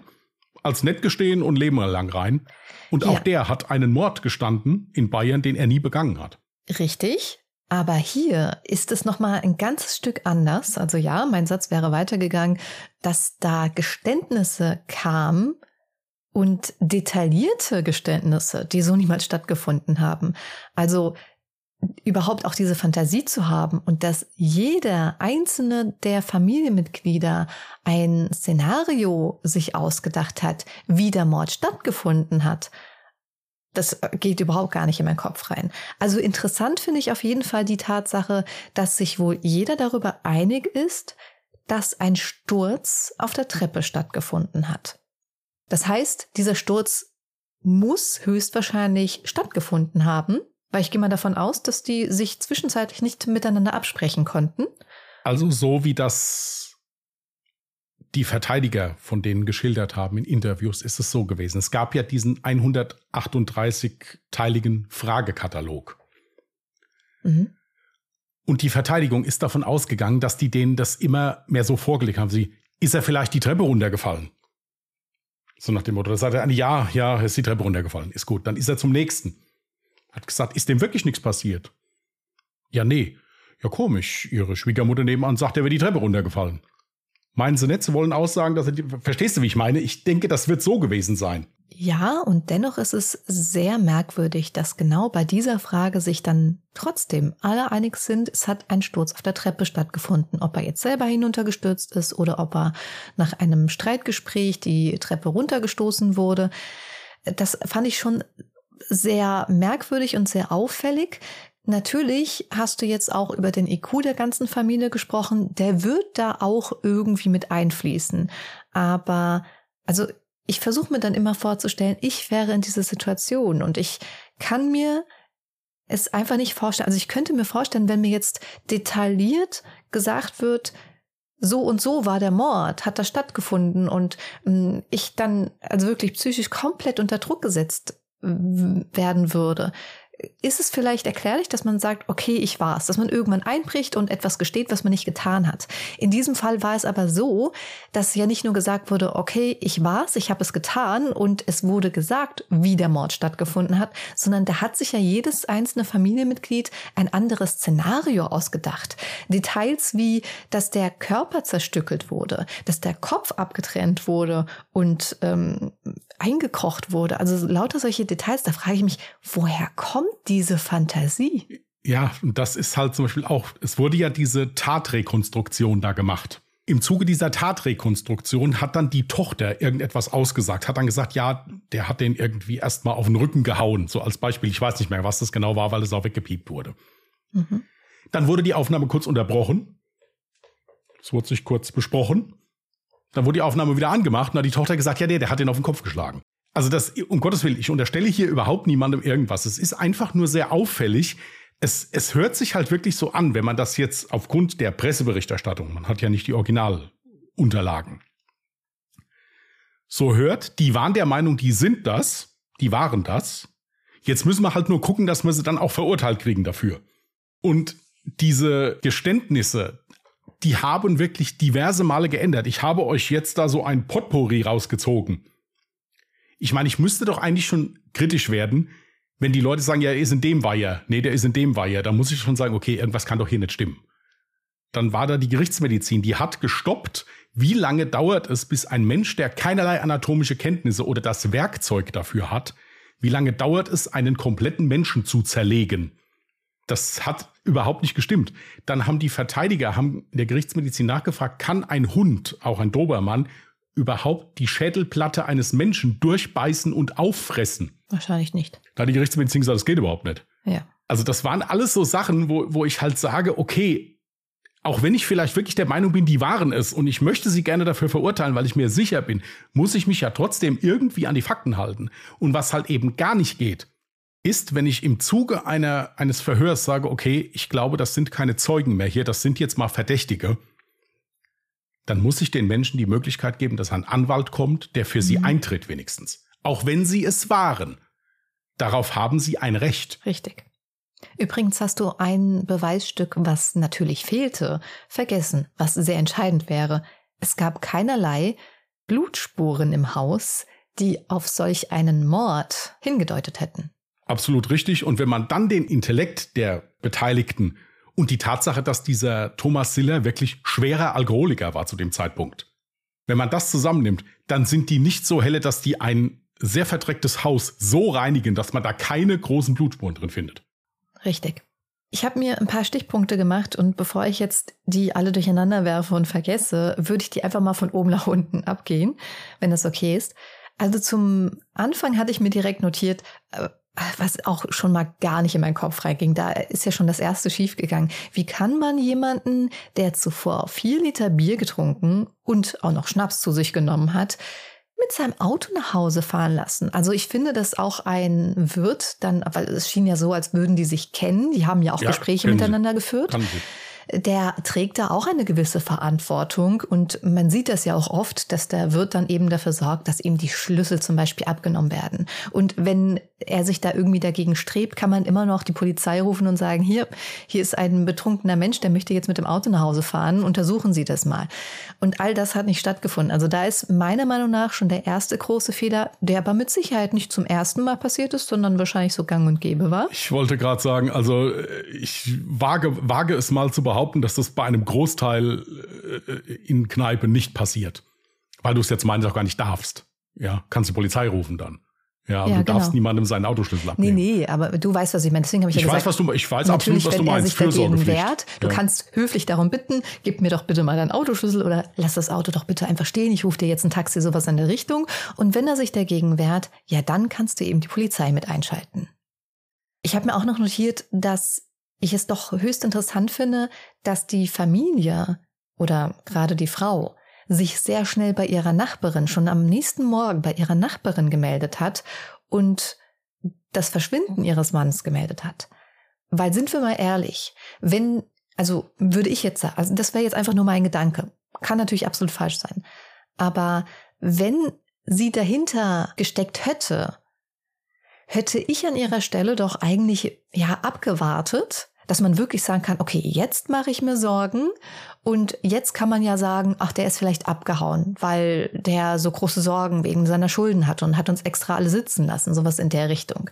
als nett gestehen und leben lang rein. Und auch ja. der hat einen Mord gestanden in Bayern, den er nie begangen hat. Richtig. Aber hier ist es nochmal ein ganzes Stück anders. Also ja, mein Satz wäre weitergegangen, dass da Geständnisse kamen und detaillierte Geständnisse, die so niemals stattgefunden haben. Also überhaupt auch diese Fantasie zu haben und dass jeder einzelne der Familienmitglieder ein Szenario sich ausgedacht hat, wie der Mord stattgefunden hat das geht überhaupt gar nicht in meinen Kopf rein. Also interessant finde ich auf jeden Fall die Tatsache, dass sich wohl jeder darüber einig ist, dass ein Sturz auf der Treppe stattgefunden hat. Das heißt, dieser Sturz muss höchstwahrscheinlich stattgefunden haben, weil ich gehe mal davon aus, dass die sich zwischenzeitlich nicht miteinander absprechen konnten. Also so wie das die Verteidiger von denen geschildert haben in Interviews, ist es so gewesen. Es gab ja diesen 138-teiligen Fragekatalog. Mhm. Und die Verteidigung ist davon ausgegangen, dass die denen das immer mehr so vorgelegt haben. Sie, ist er vielleicht die Treppe runtergefallen? So nach dem Motto, da sagt er, ja, ja, ist die Treppe runtergefallen. Ist gut. Dann ist er zum nächsten. Hat gesagt, ist dem wirklich nichts passiert? Ja, nee. Ja, komisch. Ihre Schwiegermutter nebenan sagt, er wäre die Treppe runtergefallen. Meinen sie nicht, sie wollen aussagen, dass sie, verstehst du, wie ich meine? Ich denke, das wird so gewesen sein. Ja, und dennoch ist es sehr merkwürdig, dass genau bei dieser Frage sich dann trotzdem alle einig sind, es hat ein Sturz auf der Treppe stattgefunden. Ob er jetzt selber hinuntergestürzt ist oder ob er nach einem Streitgespräch die Treppe runtergestoßen wurde. Das fand ich schon sehr merkwürdig und sehr auffällig. Natürlich hast du jetzt auch über den IQ der ganzen Familie gesprochen. Der wird da auch irgendwie mit einfließen. Aber, also, ich versuche mir dann immer vorzustellen, ich wäre in dieser Situation und ich kann mir es einfach nicht vorstellen. Also ich könnte mir vorstellen, wenn mir jetzt detailliert gesagt wird, so und so war der Mord, hat da stattgefunden und mm, ich dann also wirklich psychisch komplett unter Druck gesetzt werden würde, ist es vielleicht erklärlich, dass man sagt, okay, ich war's, dass man irgendwann einbricht und etwas gesteht, was man nicht getan hat. In diesem Fall war es aber so, dass ja nicht nur gesagt wurde, okay, ich war's, ich habe es getan und es wurde gesagt, wie der Mord stattgefunden hat, sondern da hat sich ja jedes einzelne Familienmitglied ein anderes Szenario ausgedacht. Details wie, dass der Körper zerstückelt wurde, dass der Kopf abgetrennt wurde und ähm, eingekocht wurde. Also lauter solche Details, da frage ich mich, woher kommt diese Fantasie? Ja, und das ist halt zum Beispiel auch, es wurde ja diese Tatrekonstruktion da gemacht. Im Zuge dieser Tatrekonstruktion hat dann die Tochter irgendetwas ausgesagt, hat dann gesagt, ja, der hat den irgendwie erstmal auf den Rücken gehauen, so als Beispiel. Ich weiß nicht mehr, was das genau war, weil es auch weggepiept wurde. Mhm. Dann wurde die Aufnahme kurz unterbrochen. Es wurde sich kurz besprochen. Dann wurde die Aufnahme wieder angemacht und hat die Tochter gesagt, ja, der, der hat den auf den Kopf geschlagen. Also das, um Gottes Willen, ich unterstelle hier überhaupt niemandem irgendwas. Es ist einfach nur sehr auffällig. Es, es hört sich halt wirklich so an, wenn man das jetzt aufgrund der Presseberichterstattung, man hat ja nicht die Originalunterlagen, so hört, die waren der Meinung, die sind das, die waren das. Jetzt müssen wir halt nur gucken, dass wir sie dann auch verurteilt kriegen dafür. Und diese Geständnisse, die haben wirklich diverse Male geändert. Ich habe euch jetzt da so ein Potpourri rausgezogen. Ich meine, ich müsste doch eigentlich schon kritisch werden, wenn die Leute sagen, ja, er ist in dem Weiher. Nee, der ist in dem Weiher. Da muss ich schon sagen, okay, irgendwas kann doch hier nicht stimmen. Dann war da die Gerichtsmedizin, die hat gestoppt. Wie lange dauert es, bis ein Mensch, der keinerlei anatomische Kenntnisse oder das Werkzeug dafür hat, wie lange dauert es, einen kompletten Menschen zu zerlegen? Das hat überhaupt nicht gestimmt. Dann haben die Verteidiger, haben in der Gerichtsmedizin nachgefragt, kann ein Hund, auch ein Dobermann, überhaupt die Schädelplatte eines Menschen durchbeißen und auffressen? Wahrscheinlich nicht. Da hat die Gerichtsmedizin gesagt, das geht überhaupt nicht. Ja. Also das waren alles so Sachen, wo, wo ich halt sage, okay, auch wenn ich vielleicht wirklich der Meinung bin, die waren es und ich möchte sie gerne dafür verurteilen, weil ich mir sicher bin, muss ich mich ja trotzdem irgendwie an die Fakten halten. Und was halt eben gar nicht geht, ist, wenn ich im Zuge einer, eines Verhörs sage, okay, ich glaube, das sind keine Zeugen mehr hier, das sind jetzt mal Verdächtige, dann muss ich den Menschen die Möglichkeit geben, dass ein Anwalt kommt, der für sie Mhm. eintritt wenigstens. Auch wenn sie es waren. Darauf haben sie ein Recht. Richtig. Übrigens hast du ein Beweisstück, was natürlich fehlte, vergessen, was sehr entscheidend wäre. Es gab keinerlei Blutspuren im Haus, die auf solch einen Mord hingedeutet hätten. Absolut richtig. Und wenn man dann den Intellekt der Beteiligten und die Tatsache, dass dieser Thomas Siller wirklich schwerer Alkoholiker war zu dem Zeitpunkt, wenn man das zusammennimmt, dann sind die nicht so helle, dass die ein sehr verdrecktes Haus so reinigen, dass man da keine großen Blutspuren drin findet. Richtig. Ich habe mir ein paar Stichpunkte gemacht und bevor ich jetzt die alle durcheinander werfe und vergesse, würde ich die einfach mal von oben nach unten abgehen, wenn das okay ist. Also zum Anfang hatte ich mir direkt notiert, äh, was auch schon mal gar nicht in meinen Kopf reinging. Da ist ja schon das erste schiefgegangen. Wie kann man jemanden, der zuvor vier Liter Bier getrunken und auch noch Schnaps zu sich genommen hat, mit seinem Auto nach Hause fahren lassen. Also ich finde, dass auch ein Wirt dann, weil es schien ja so, als würden die sich kennen, die haben ja auch Ja, Gespräche kennen sie. miteinander geführt. Kann sie. Der trägt da auch eine gewisse Verantwortung und man sieht das ja auch oft, dass der Wirt dann eben dafür sorgt, dass ihm die Schlüssel zum Beispiel abgenommen werden. Und wenn er sich da irgendwie dagegen strebt, kann man immer noch die Polizei rufen und sagen, hier, hier ist ein betrunkener Mensch, der möchte jetzt mit dem Auto nach Hause fahren, untersuchen Sie das mal. Und all das hat nicht stattgefunden. Also da ist meiner Meinung nach schon der erste große Fehler, der aber mit Sicherheit nicht zum ersten Mal passiert ist, sondern wahrscheinlich so gang und gäbe war. Ich wollte gerade sagen, also äh, ich wage, wage es mal zu behaupten, dass das bei einem Großteil äh, in Kneipen nicht passiert. Weil du es jetzt meinst auch gar nicht darfst. Ja, kannst die Polizei rufen dann. Ja, Ja, du darfst genau. niemandem seinen Autoschlüssel Nee, abnehmen. nee, aber du weißt, was ich meine. Deswegen habe ich, Ich ja weiß, gesagt, was du- ich weiß absolut, was du wenn er meinst. sich wehrt, du Ja. kannst höflich darum bitten, gib mir doch bitte mal deinen Autoschlüssel oder lass das Auto doch bitte einfach stehen. Ich rufe dir jetzt ein Taxi, sowas in der Richtung. Und wenn er sich dagegen wehrt, ja, dann kannst du eben die Polizei mit einschalten. Ich habe mir auch noch notiert, dass ich es doch höchst interessant finde, dass die Familie oder gerade die Frau sich sehr schnell bei ihrer Nachbarin, schon am nächsten Morgen bei ihrer Nachbarin gemeldet hat und das Verschwinden ihres Mannes gemeldet hat. Weil sind wir mal ehrlich, wenn, also würde ich jetzt sagen, also das wäre jetzt einfach nur mein Gedanke, kann natürlich absolut falsch sein, aber wenn sie dahinter gesteckt hätte, hätte ich an ihrer Stelle doch eigentlich ja abgewartet, dass man wirklich sagen kann, okay, jetzt mache ich mir Sorgen und jetzt kann man ja sagen, ach, der ist vielleicht abgehauen, weil der so große Sorgen wegen seiner Schulden hat und hat uns extra alle sitzen lassen, sowas in der Richtung.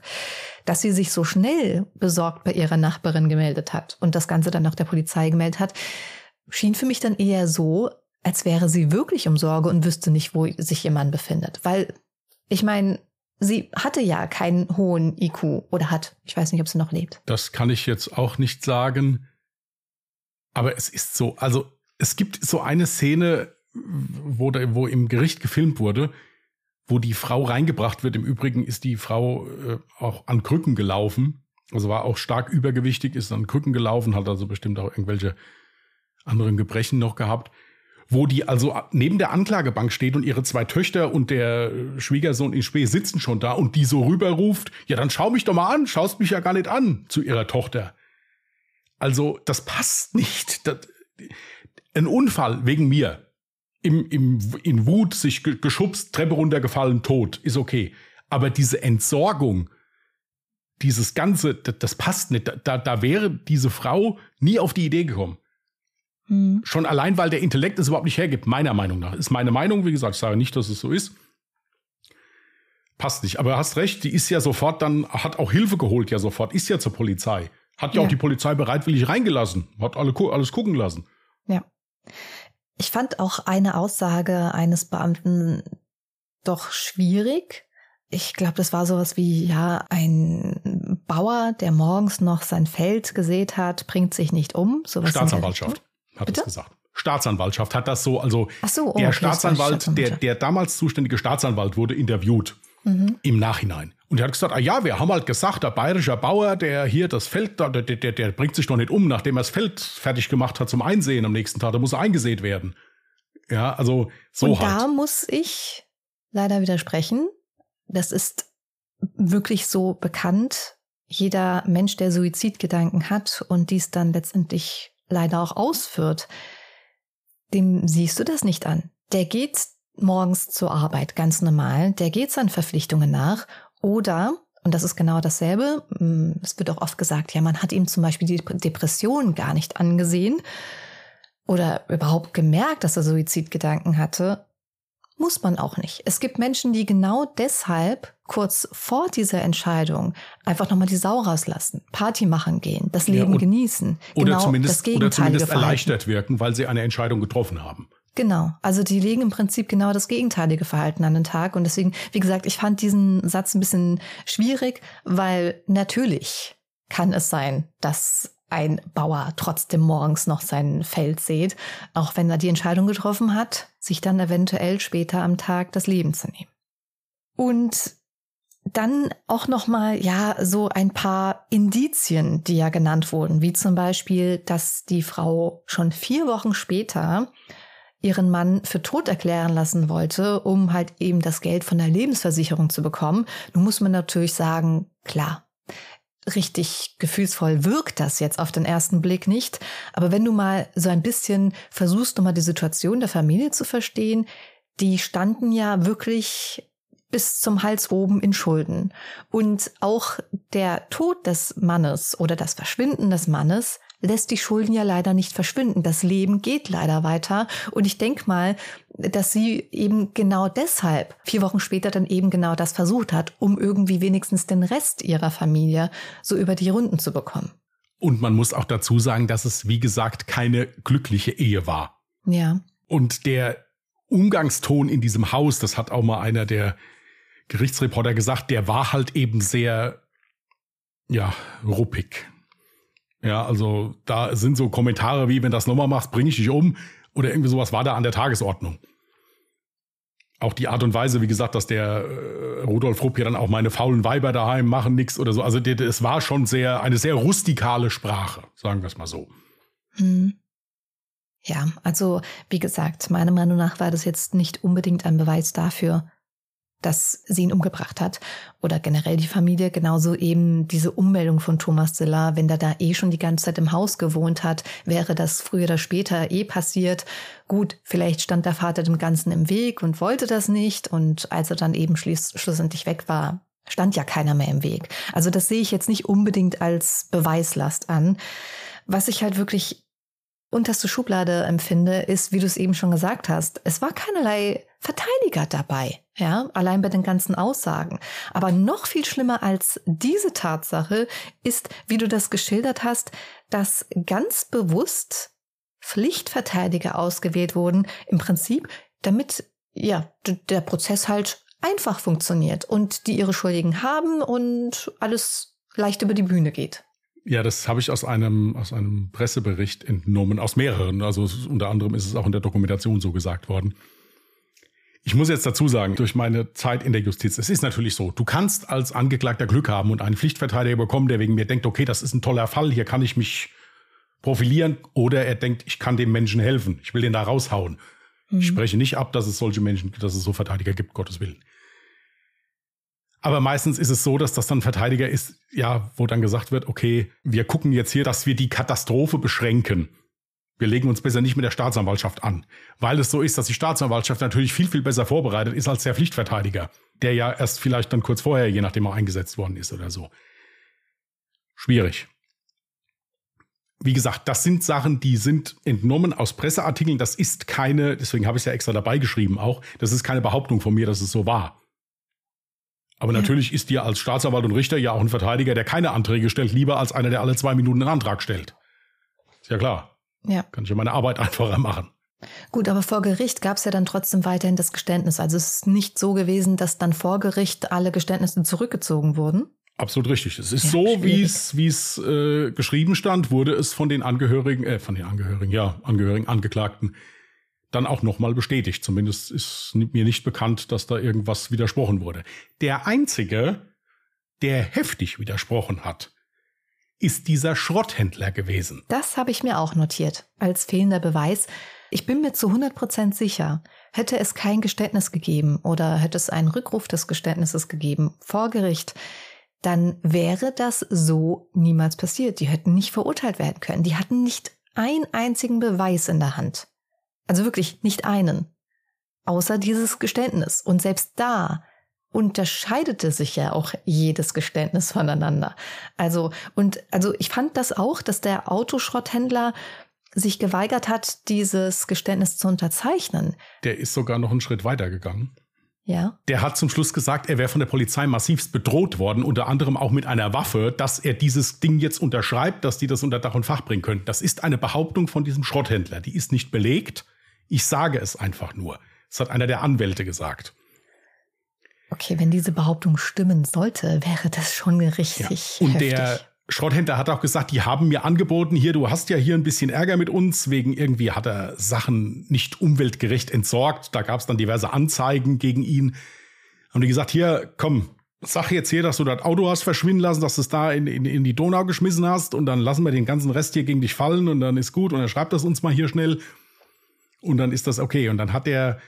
Dass sie sich so schnell besorgt bei ihrer Nachbarin gemeldet hat und das Ganze dann auch der Polizei gemeldet hat, schien für mich dann eher so, als wäre sie wirklich um Sorge und wüsste nicht, wo sich ihr Mann befindet. Weil, ich meine, sie hatte ja keinen hohen IQ oder hat. Ich weiß nicht, ob sie noch lebt. Das kann ich jetzt auch nicht sagen. Aber es ist so, also es gibt so eine Szene, wo, da, wo im Gericht gefilmt wurde, wo die Frau reingebracht wird. Im Übrigen ist die Frau äh, auch an Krücken gelaufen. Also war auch stark übergewichtig, ist an Krücken gelaufen, hat also bestimmt auch irgendwelche anderen Gebrechen noch gehabt. Wo die also neben der Anklagebank steht und ihre zwei Töchter und der Schwiegersohn in Spee sitzen schon da und die so rüberruft, ja, dann schau mich doch mal an, schaust mich ja gar nicht an, zu ihrer Tochter. Also, das passt nicht. Das, ein Unfall wegen mir. Im, im, in Wut sich geschubst, Treppe runtergefallen, tot, ist okay. Aber diese Entsorgung, dieses Ganze, das, das passt nicht. Da, da wäre diese Frau nie auf die Idee gekommen. Hm. Schon allein, weil der Intellekt es überhaupt nicht hergibt, meiner Meinung nach. Ist meine Meinung, wie gesagt, ich sage nicht, dass es so ist. Passt nicht. Aber hast recht, die ist ja sofort dann, hat auch Hilfe geholt, ja sofort, ist ja zur Polizei. Hat ja, ja. auch die Polizei bereitwillig reingelassen, hat alle, alles gucken lassen. Ja. Ich fand auch eine Aussage eines Beamten doch schwierig. Ich glaube, das war sowas wie, ja, ein Bauer, der morgens noch sein Feld gesät hat, bringt sich nicht um. Sowas Staatsanwaltschaft hat Bitte? es gesagt. Staatsanwaltschaft hat das so, also so, oh, der okay, Staatsanwalt, der, der damals zuständige Staatsanwalt wurde interviewt mhm. im Nachhinein. Und er hat gesagt, ah ja, wir haben halt gesagt, der bayerische Bauer, der hier das Feld, der, der, der, der bringt sich doch nicht um, nachdem er das Feld fertig gemacht hat zum Einsehen am nächsten Tag, da muss er eingesät werden. Ja, also so Und halt. da muss ich leider widersprechen. Das ist wirklich so bekannt. Jeder Mensch, der Suizidgedanken hat und dies dann letztendlich leider auch ausführt, dem siehst du das nicht an. Der geht morgens zur Arbeit ganz normal, der geht seinen Verpflichtungen nach oder, und das ist genau dasselbe, mm, es wird auch oft gesagt, ja, man hat ihm zum Beispiel die Depression gar nicht angesehen oder überhaupt gemerkt, dass er Suizidgedanken hatte. Muss man auch nicht. Es gibt Menschen, die genau deshalb kurz vor dieser Entscheidung einfach nochmal die Sau rauslassen, Party machen gehen, das Leben ja, genießen. Oder, genau zumindest, oder zumindest erleichtert wirken, weil sie eine Entscheidung getroffen haben. Genau, also die legen im Prinzip genau das gegenteilige Verhalten an den Tag. Und deswegen, wie gesagt, ich fand diesen Satz ein bisschen schwierig, weil natürlich kann es sein, dass ein Bauer trotzdem morgens noch sein Feld sät, auch wenn er die Entscheidung getroffen hat, sich dann eventuell später am Tag das Leben zu nehmen. Und dann auch noch mal ja so ein paar Indizien, die ja genannt wurden, wie zum Beispiel, dass die Frau schon vier Wochen später ihren Mann für tot erklären lassen wollte, um halt eben das Geld von der Lebensversicherung zu bekommen. Nun muss man natürlich sagen, klar, richtig gefühlsvoll wirkt das jetzt auf den ersten Blick nicht. Aber wenn du mal so ein bisschen versuchst, nochmal die Situation der Familie zu verstehen, die standen ja wirklich bis zum Hals oben in Schulden. Und auch der Tod des Mannes oder das Verschwinden des Mannes lässt die Schulden ja leider nicht verschwinden. Das Leben geht leider weiter. Und ich denke mal, dass sie eben genau deshalb vier Wochen später dann eben genau das versucht hat, um irgendwie wenigstens den Rest ihrer Familie so über die Runden zu bekommen. Und man muss auch dazu sagen, dass es, wie gesagt, keine glückliche Ehe war. Ja. Und der Umgangston in diesem Haus, das hat auch mal einer der Gerichtsreporter gesagt, der war halt eben sehr, ja, ruppig. Ja, also da sind so Kommentare wie, wenn das nochmal machst, bringe ich dich um. Oder irgendwie sowas war da an der Tagesordnung. Auch die Art und Weise, wie gesagt, dass der äh, Rudolf Rupp hier dann auch meine faulen Weiber daheim machen nix oder so. Also es war schon sehr, eine sehr rustikale Sprache, sagen wir es mal so. Hm. Ja, also wie gesagt, meiner Meinung nach war das jetzt nicht unbedingt ein Beweis dafür, dass sie ihn umgebracht hat. Oder generell die Familie, genauso eben diese Ummeldung von Thomas Ziller, wenn der da eh schon die ganze Zeit im Haus gewohnt hat, wäre das früher oder später eh passiert. Gut, vielleicht stand der Vater dem Ganzen im Weg und wollte das nicht. Und als er dann eben schluss, schlussendlich weg war, stand ja keiner mehr im Weg. Also das sehe ich jetzt nicht unbedingt als Beweislast an. Was ich halt wirklich unterste Schublade empfinde, ist, wie du es eben schon gesagt hast, es war keinerlei Verteidiger dabei, ja, allein bei den ganzen Aussagen. Aber noch viel schlimmer als diese Tatsache ist, wie du das geschildert hast, dass ganz bewusst Pflichtverteidiger ausgewählt wurden, im Prinzip, damit, ja, der Prozess halt einfach funktioniert und die ihre Schuldigen haben und alles leicht über die Bühne geht. Ja, das habe ich aus einem, aus einem Pressebericht entnommen, aus mehreren. Also unter anderem ist es auch in der Dokumentation so gesagt worden. Ich muss jetzt dazu sagen, durch meine Zeit in der Justiz, es ist natürlich so, du kannst als Angeklagter Glück haben und einen Pflichtverteidiger bekommen, der wegen mir denkt, okay, das ist ein toller Fall, hier kann ich mich profilieren, oder er denkt, ich kann dem Menschen helfen, ich will den da raushauen. Mhm. Ich spreche nicht ab, dass es solche Menschen, dass es so Verteidiger gibt, Gottes Willen. Aber meistens ist es so, dass das dann Verteidiger ist, ja, wo dann gesagt wird, okay, wir gucken jetzt hier, dass wir die Katastrophe beschränken. Wir legen uns besser nicht mit der Staatsanwaltschaft an, weil es so ist, dass die Staatsanwaltschaft natürlich viel, viel besser vorbereitet ist als der Pflichtverteidiger, der ja erst vielleicht dann kurz vorher, je nachdem, auch eingesetzt worden ist oder so. Schwierig. Wie gesagt, das sind Sachen, die sind entnommen aus Presseartikeln. Das ist keine, deswegen habe ich es ja extra dabei geschrieben auch, das ist keine Behauptung von mir, dass es so war. Aber natürlich ist dir als Staatsanwalt und Richter ja auch ein Verteidiger, der keine Anträge stellt, lieber als einer, der alle zwei Minuten einen Antrag stellt. Ist ja klar. Ja. Kann ich ja meine Arbeit einfacher machen. Gut, aber vor Gericht gab es ja dann trotzdem weiterhin das Geständnis. Also es ist nicht so gewesen, dass dann vor Gericht alle Geständnisse zurückgezogen wurden. Absolut richtig. Es ist ja, so, wie es wie es äh, geschrieben stand, wurde es von den Angehörigen, äh, von den Angehörigen, ja, Angehörigen, Angeklagten dann auch nochmal bestätigt. Zumindest ist mir nicht bekannt, dass da irgendwas widersprochen wurde. Der einzige, der heftig widersprochen hat, ist dieser Schrotthändler gewesen. Das habe ich mir auch notiert, als fehlender Beweis. Ich bin mir zu 100 Prozent sicher, hätte es kein Geständnis gegeben oder hätte es einen Rückruf des Geständnisses gegeben vor Gericht, dann wäre das so niemals passiert. Die hätten nicht verurteilt werden können. Die hatten nicht einen einzigen Beweis in der Hand. Also wirklich nicht einen. Außer dieses Geständnis. Und selbst da unterscheidete sich ja auch jedes Geständnis voneinander. Also, und, also ich fand das auch, dass der Autoschrotthändler sich geweigert hat, dieses Geständnis zu unterzeichnen. Der ist sogar noch einen Schritt weiter gegangen. Ja. Der hat zum Schluss gesagt, er wäre von der Polizei massivst bedroht worden, unter anderem auch mit einer Waffe, dass er dieses Ding jetzt unterschreibt, dass die das unter Dach und Fach bringen können. Das ist eine Behauptung von diesem Schrotthändler. Die ist nicht belegt. Ich sage es einfach nur. Das hat einer der Anwälte gesagt. Okay, wenn diese Behauptung stimmen sollte, wäre das schon richtig. Ja. Und heftig. der Schrotthändler hat auch gesagt, die haben mir angeboten, hier, du hast ja hier ein bisschen Ärger mit uns, wegen irgendwie hat er Sachen nicht umweltgerecht entsorgt. Da gab es dann diverse Anzeigen gegen ihn. Haben die gesagt, hier, komm, sag jetzt hier, dass du das Auto hast verschwinden lassen, dass du es da in, in, in die Donau geschmissen hast und dann lassen wir den ganzen Rest hier gegen dich fallen und dann ist gut und dann schreibt das uns mal hier schnell und dann ist das okay. Und dann hat der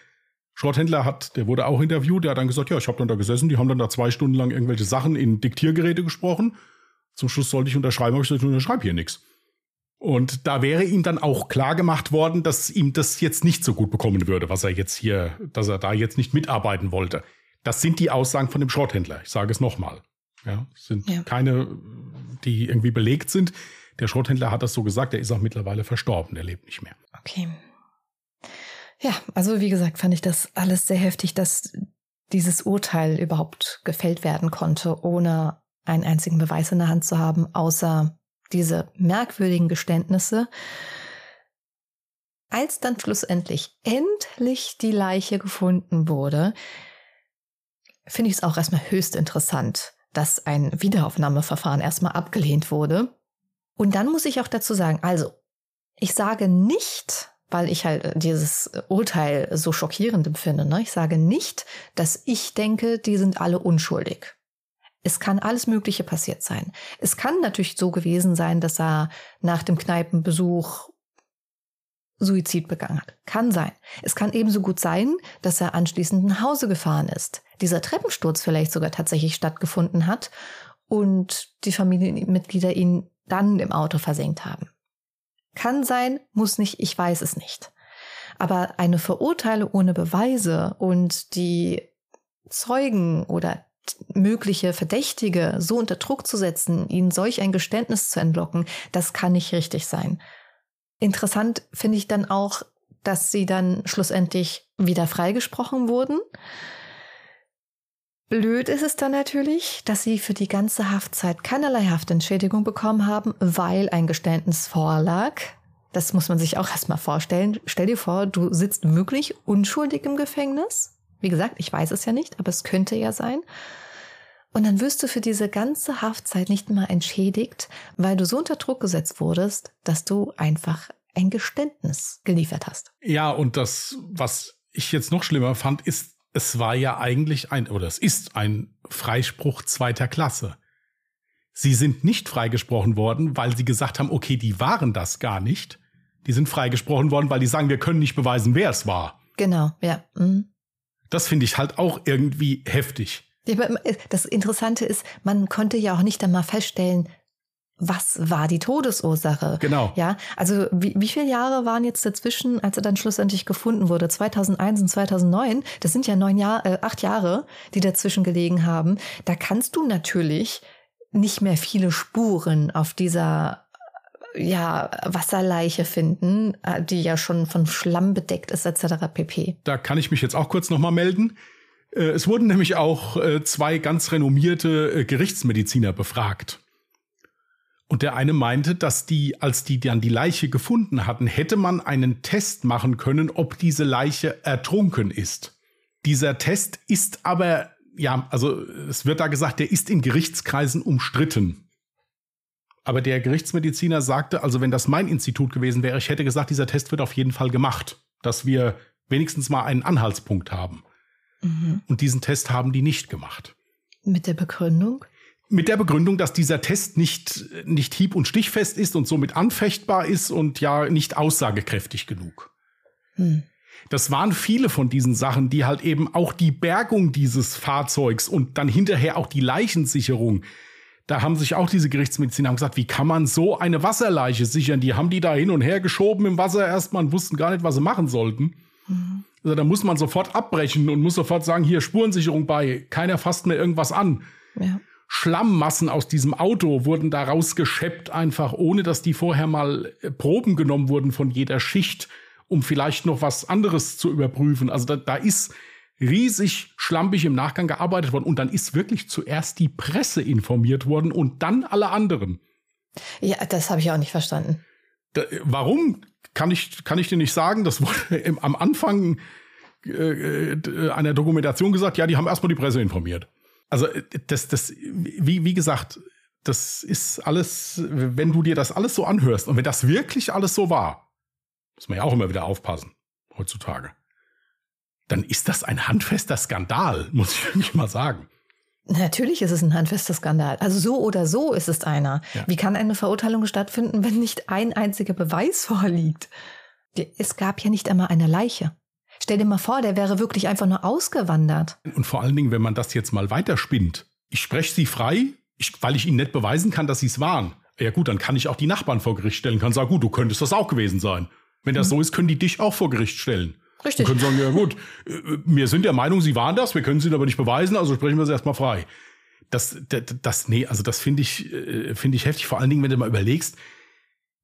Schrotthändler, hat, der wurde auch interviewt, der hat dann gesagt, ja, ich habe dann da gesessen, die haben dann da zwei Stunden lang irgendwelche Sachen in Diktiergeräte gesprochen. Zum Schluss sollte ich unterschreiben, aber ich gesagt, ich unterschreibe hier nichts. Und da wäre ihm dann auch klar gemacht worden, dass ihm das jetzt nicht so gut bekommen würde, was er jetzt hier, dass er da jetzt nicht mitarbeiten wollte. Das sind die Aussagen von dem Schrotthändler. Ich sage es nochmal. Ja, sind ja. keine, die irgendwie belegt sind. Der Schrotthändler hat das so gesagt, der ist auch mittlerweile verstorben, der lebt nicht mehr. Okay. Ja, also wie gesagt, fand ich das alles sehr heftig, dass dieses Urteil überhaupt gefällt werden konnte, ohne einen einzigen Beweis in der Hand zu haben, außer diese merkwürdigen Geständnisse. Als dann schlussendlich endlich die Leiche gefunden wurde, finde ich es auch erstmal höchst interessant, dass ein Wiederaufnahmeverfahren erstmal abgelehnt wurde. Und dann muss ich auch dazu sagen, also, ich sage nicht, weil ich halt dieses Urteil so schockierend empfinde. Ne? Ich sage nicht, dass ich denke, die sind alle unschuldig. Es kann alles Mögliche passiert sein. Es kann natürlich so gewesen sein, dass er nach dem Kneipenbesuch Suizid begangen hat. Kann sein. Es kann ebenso gut sein, dass er anschließend nach Hause gefahren ist. Dieser Treppensturz vielleicht sogar tatsächlich stattgefunden hat und die Familienmitglieder ihn dann im Auto versenkt haben. Kann sein, muss nicht, ich weiß es nicht. Aber eine Verurteilung ohne Beweise und die Zeugen oder mögliche Verdächtige so unter Druck zu setzen, ihnen solch ein Geständnis zu entlocken, das kann nicht richtig sein. Interessant finde ich dann auch, dass sie dann schlussendlich wieder freigesprochen wurden. Blöd ist es dann natürlich, dass sie für die ganze Haftzeit keinerlei Haftentschädigung bekommen haben, weil ein Geständnis vorlag. Das muss man sich auch erstmal vorstellen. Stell dir vor, du sitzt wirklich unschuldig im Gefängnis. Wie gesagt, ich weiß es ja nicht, aber es könnte ja sein. Und dann wirst du für diese ganze Haftzeit nicht mal entschädigt, weil du so unter Druck gesetzt wurdest, dass du einfach ein Geständnis geliefert hast. Ja, und das, was ich jetzt noch schlimmer fand, ist, es war ja eigentlich ein, oder es ist ein Freispruch zweiter Klasse. Sie sind nicht freigesprochen worden, weil sie gesagt haben, okay, die waren das gar nicht. Die sind freigesprochen worden, weil die sagen, wir können nicht beweisen, wer es war. Genau, ja. Mhm. Das finde ich halt auch irgendwie heftig. Das Interessante ist, man konnte ja auch nicht einmal feststellen, was war die Todesursache? Genau. Ja, also wie, wie viele Jahre waren jetzt dazwischen, als er dann schlussendlich gefunden wurde? 2001 und 2009. Das sind ja neun Jahre, äh, acht Jahre, die dazwischen gelegen haben. Da kannst du natürlich nicht mehr viele Spuren auf dieser ja, Wasserleiche finden, äh, die ja schon von Schlamm bedeckt ist, etc. pp. Da kann ich mich jetzt auch kurz nochmal melden. Äh, es wurden nämlich auch äh, zwei ganz renommierte Gerichtsmediziner befragt. Und der eine meinte, dass die, als die dann die Leiche gefunden hatten, hätte man einen Test machen können, ob diese Leiche ertrunken ist. Dieser Test ist aber, ja, also es wird da gesagt, der ist in Gerichtskreisen umstritten. Aber der Gerichtsmediziner sagte, also wenn das mein Institut gewesen wäre, ich hätte gesagt, dieser Test wird auf jeden Fall gemacht, dass wir wenigstens mal einen Anhaltspunkt haben. Mhm. Und diesen Test haben die nicht gemacht. Mit der Begründung? Mit der Begründung, dass dieser Test nicht, nicht hieb- und stichfest ist und somit anfechtbar ist und ja nicht aussagekräftig genug. Hm. Das waren viele von diesen Sachen, die halt eben auch die Bergung dieses Fahrzeugs und dann hinterher auch die Leichensicherung. Da haben sich auch diese Gerichtsmediziner gesagt, wie kann man so eine Wasserleiche sichern? Die haben die da hin und her geschoben im Wasser erstmal und wussten gar nicht, was sie machen sollten. Mhm. Also da muss man sofort abbrechen und muss sofort sagen, hier Spurensicherung bei, keiner fasst mir irgendwas an. Ja. Schlammmassen aus diesem Auto wurden da rausgescheppt, einfach ohne dass die vorher mal äh, Proben genommen wurden von jeder Schicht, um vielleicht noch was anderes zu überprüfen. Also da, da ist riesig schlampig im Nachgang gearbeitet worden und dann ist wirklich zuerst die Presse informiert worden und dann alle anderen. Ja, das habe ich auch nicht verstanden. Da, warum? Kann ich, kann ich dir nicht sagen. Das wurde im, am Anfang äh, äh einer Dokumentation gesagt, ja, die haben erstmal die Presse informiert. Also äh, das, das, wie, wie gesagt, das ist alles, wenn du dir das alles so anhörst und wenn das wirklich alles so war, muss man ja auch immer wieder aufpassen, heutzutage, dann ist das ein handfester Skandal, muss ich wirklich mal sagen. Natürlich ist es ein handfester Skandal. Also so oder so ist es einer. Ja. Wie kann eine Verurteilung stattfinden, wenn nicht ein einziger Beweis vorliegt? Es gab ja nicht einmal eine Leiche. Stell dir mal vor, der wäre wirklich einfach nur ausgewandert. Und vor allen Dingen, wenn man das jetzt mal weiterspinnt. Ich spreche sie frei, ich, weil ich ihnen nicht beweisen kann, dass sie es waren. Ja gut, dann kann ich auch die Nachbarn vor Gericht stellen, kann sagen, gut, du könntest das auch gewesen sein. Wenn das mhm. so ist, können die dich auch vor Gericht stellen. Richtig. Und können sagen, ja gut, äh, wir sind der Meinung, sie waren das, wir können sie aber nicht beweisen, also sprechen wir sie erstmal frei. Das, das, das nee, also das finde ich, äh, finde ich heftig, vor allen Dingen, wenn du mal überlegst,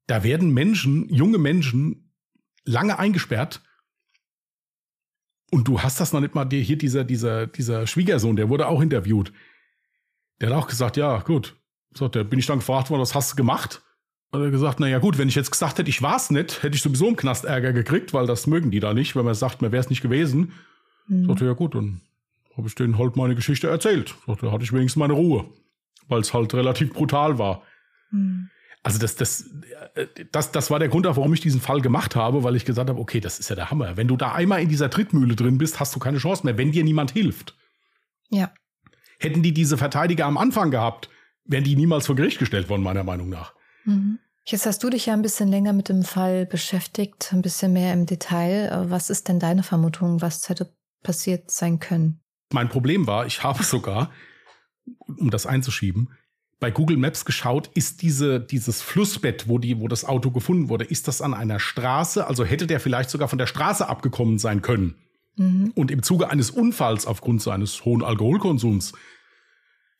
da werden Menschen, junge Menschen, lange eingesperrt, und du hast das noch nicht mal dir hier dieser, dieser, dieser Schwiegersohn, der wurde auch interviewt. Der hat auch gesagt, ja, gut. So, da bin ich dann gefragt worden, was hast du gemacht? Und er hat gesagt, naja gut, wenn ich jetzt gesagt hätte, ich war's nicht, hätte ich sowieso im Knast Ärger gekriegt, weil das mögen die da nicht, wenn man sagt, mir wäre es nicht gewesen. Mhm. Sagte, ja gut, dann habe ich denen halt meine Geschichte erzählt. Sagte, da hatte ich wenigstens meine Ruhe, weil es halt relativ brutal war. Mhm. Also das, das, äh, das, das war der Grund, warum ich diesen Fall gemacht habe, weil ich gesagt habe, okay, das ist ja der Hammer. Wenn du da einmal in dieser Trittmühle drin bist, hast du keine Chance mehr, wenn dir niemand hilft. Ja. Hätten die diese Verteidiger am Anfang gehabt, wären die niemals vor Gericht gestellt worden, meiner Meinung nach. Mhm. Jetzt hast du dich ja ein bisschen länger mit dem Fall beschäftigt, ein bisschen mehr im Detail. Was ist denn deine Vermutung, was hätte passiert sein können? Mein Problem war, ich habe sogar, um das einzuschieben, bei Google Maps geschaut, ist diese, dieses Flussbett, wo, die, wo das Auto gefunden wurde, ist das an einer Straße? Also hätte der vielleicht sogar von der Straße abgekommen sein können. Mhm. Und im Zuge eines Unfalls aufgrund seines hohen Alkoholkonsums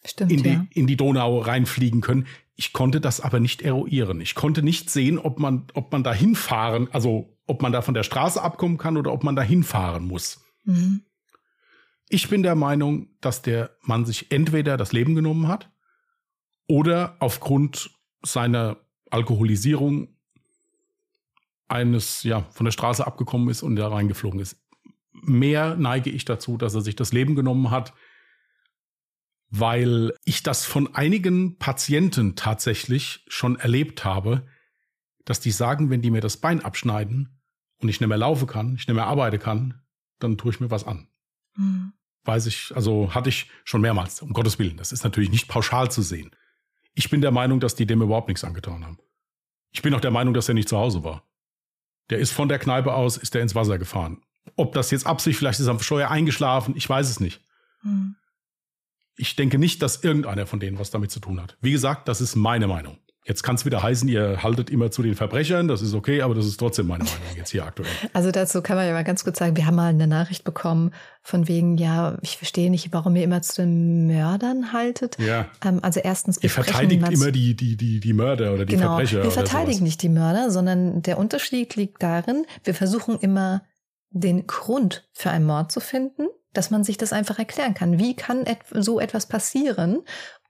Stimmt, in, die, ja. in die Donau reinfliegen können. Ich konnte das aber nicht eruieren. Ich konnte nicht sehen, ob man, ob man da hinfahren, also ob man da von der Straße abkommen kann oder ob man da hinfahren muss. Mhm. Ich bin der Meinung, dass der Mann sich entweder das Leben genommen hat oder aufgrund seiner Alkoholisierung eines, ja, von der Straße abgekommen ist und da reingeflogen ist. Mehr neige ich dazu, dass er sich das Leben genommen hat, weil ich das von einigen Patienten tatsächlich schon erlebt habe, dass die sagen, wenn die mir das Bein abschneiden und ich nicht mehr laufen kann, ich nicht mehr arbeiten kann, dann tue ich mir was an. Hm. Weiß ich, also hatte ich schon mehrmals, um Gottes Willen. Das ist natürlich nicht pauschal zu sehen. Ich bin der Meinung, dass die dem überhaupt nichts angetan haben. Ich bin auch der Meinung, dass er nicht zu Hause war. Der ist von der Kneipe aus, ist er ins Wasser gefahren. Ob das jetzt Absicht, vielleicht ist er am Steuer eingeschlafen, ich weiß es nicht. Hm. Ich denke nicht, dass irgendeiner von denen was damit zu tun hat. Wie gesagt, das ist meine Meinung. Jetzt kann es wieder heißen, ihr haltet immer zu den Verbrechern, das ist okay, aber das ist trotzdem meine Meinung jetzt hier aktuell. Also dazu kann man ja mal ganz kurz sagen, wir haben mal eine Nachricht bekommen von wegen, ja, ich verstehe nicht, warum ihr immer zu den Mördern haltet. Ja. Ähm, also erstens, wir Ihr verteidigt immer die, die, die, die Mörder oder die genau, Verbrecher. wir verteidigen nicht die Mörder, sondern der Unterschied liegt darin, wir versuchen immer den Grund für einen Mord zu finden, dass man sich das einfach erklären kann. Wie kann et so etwas passieren?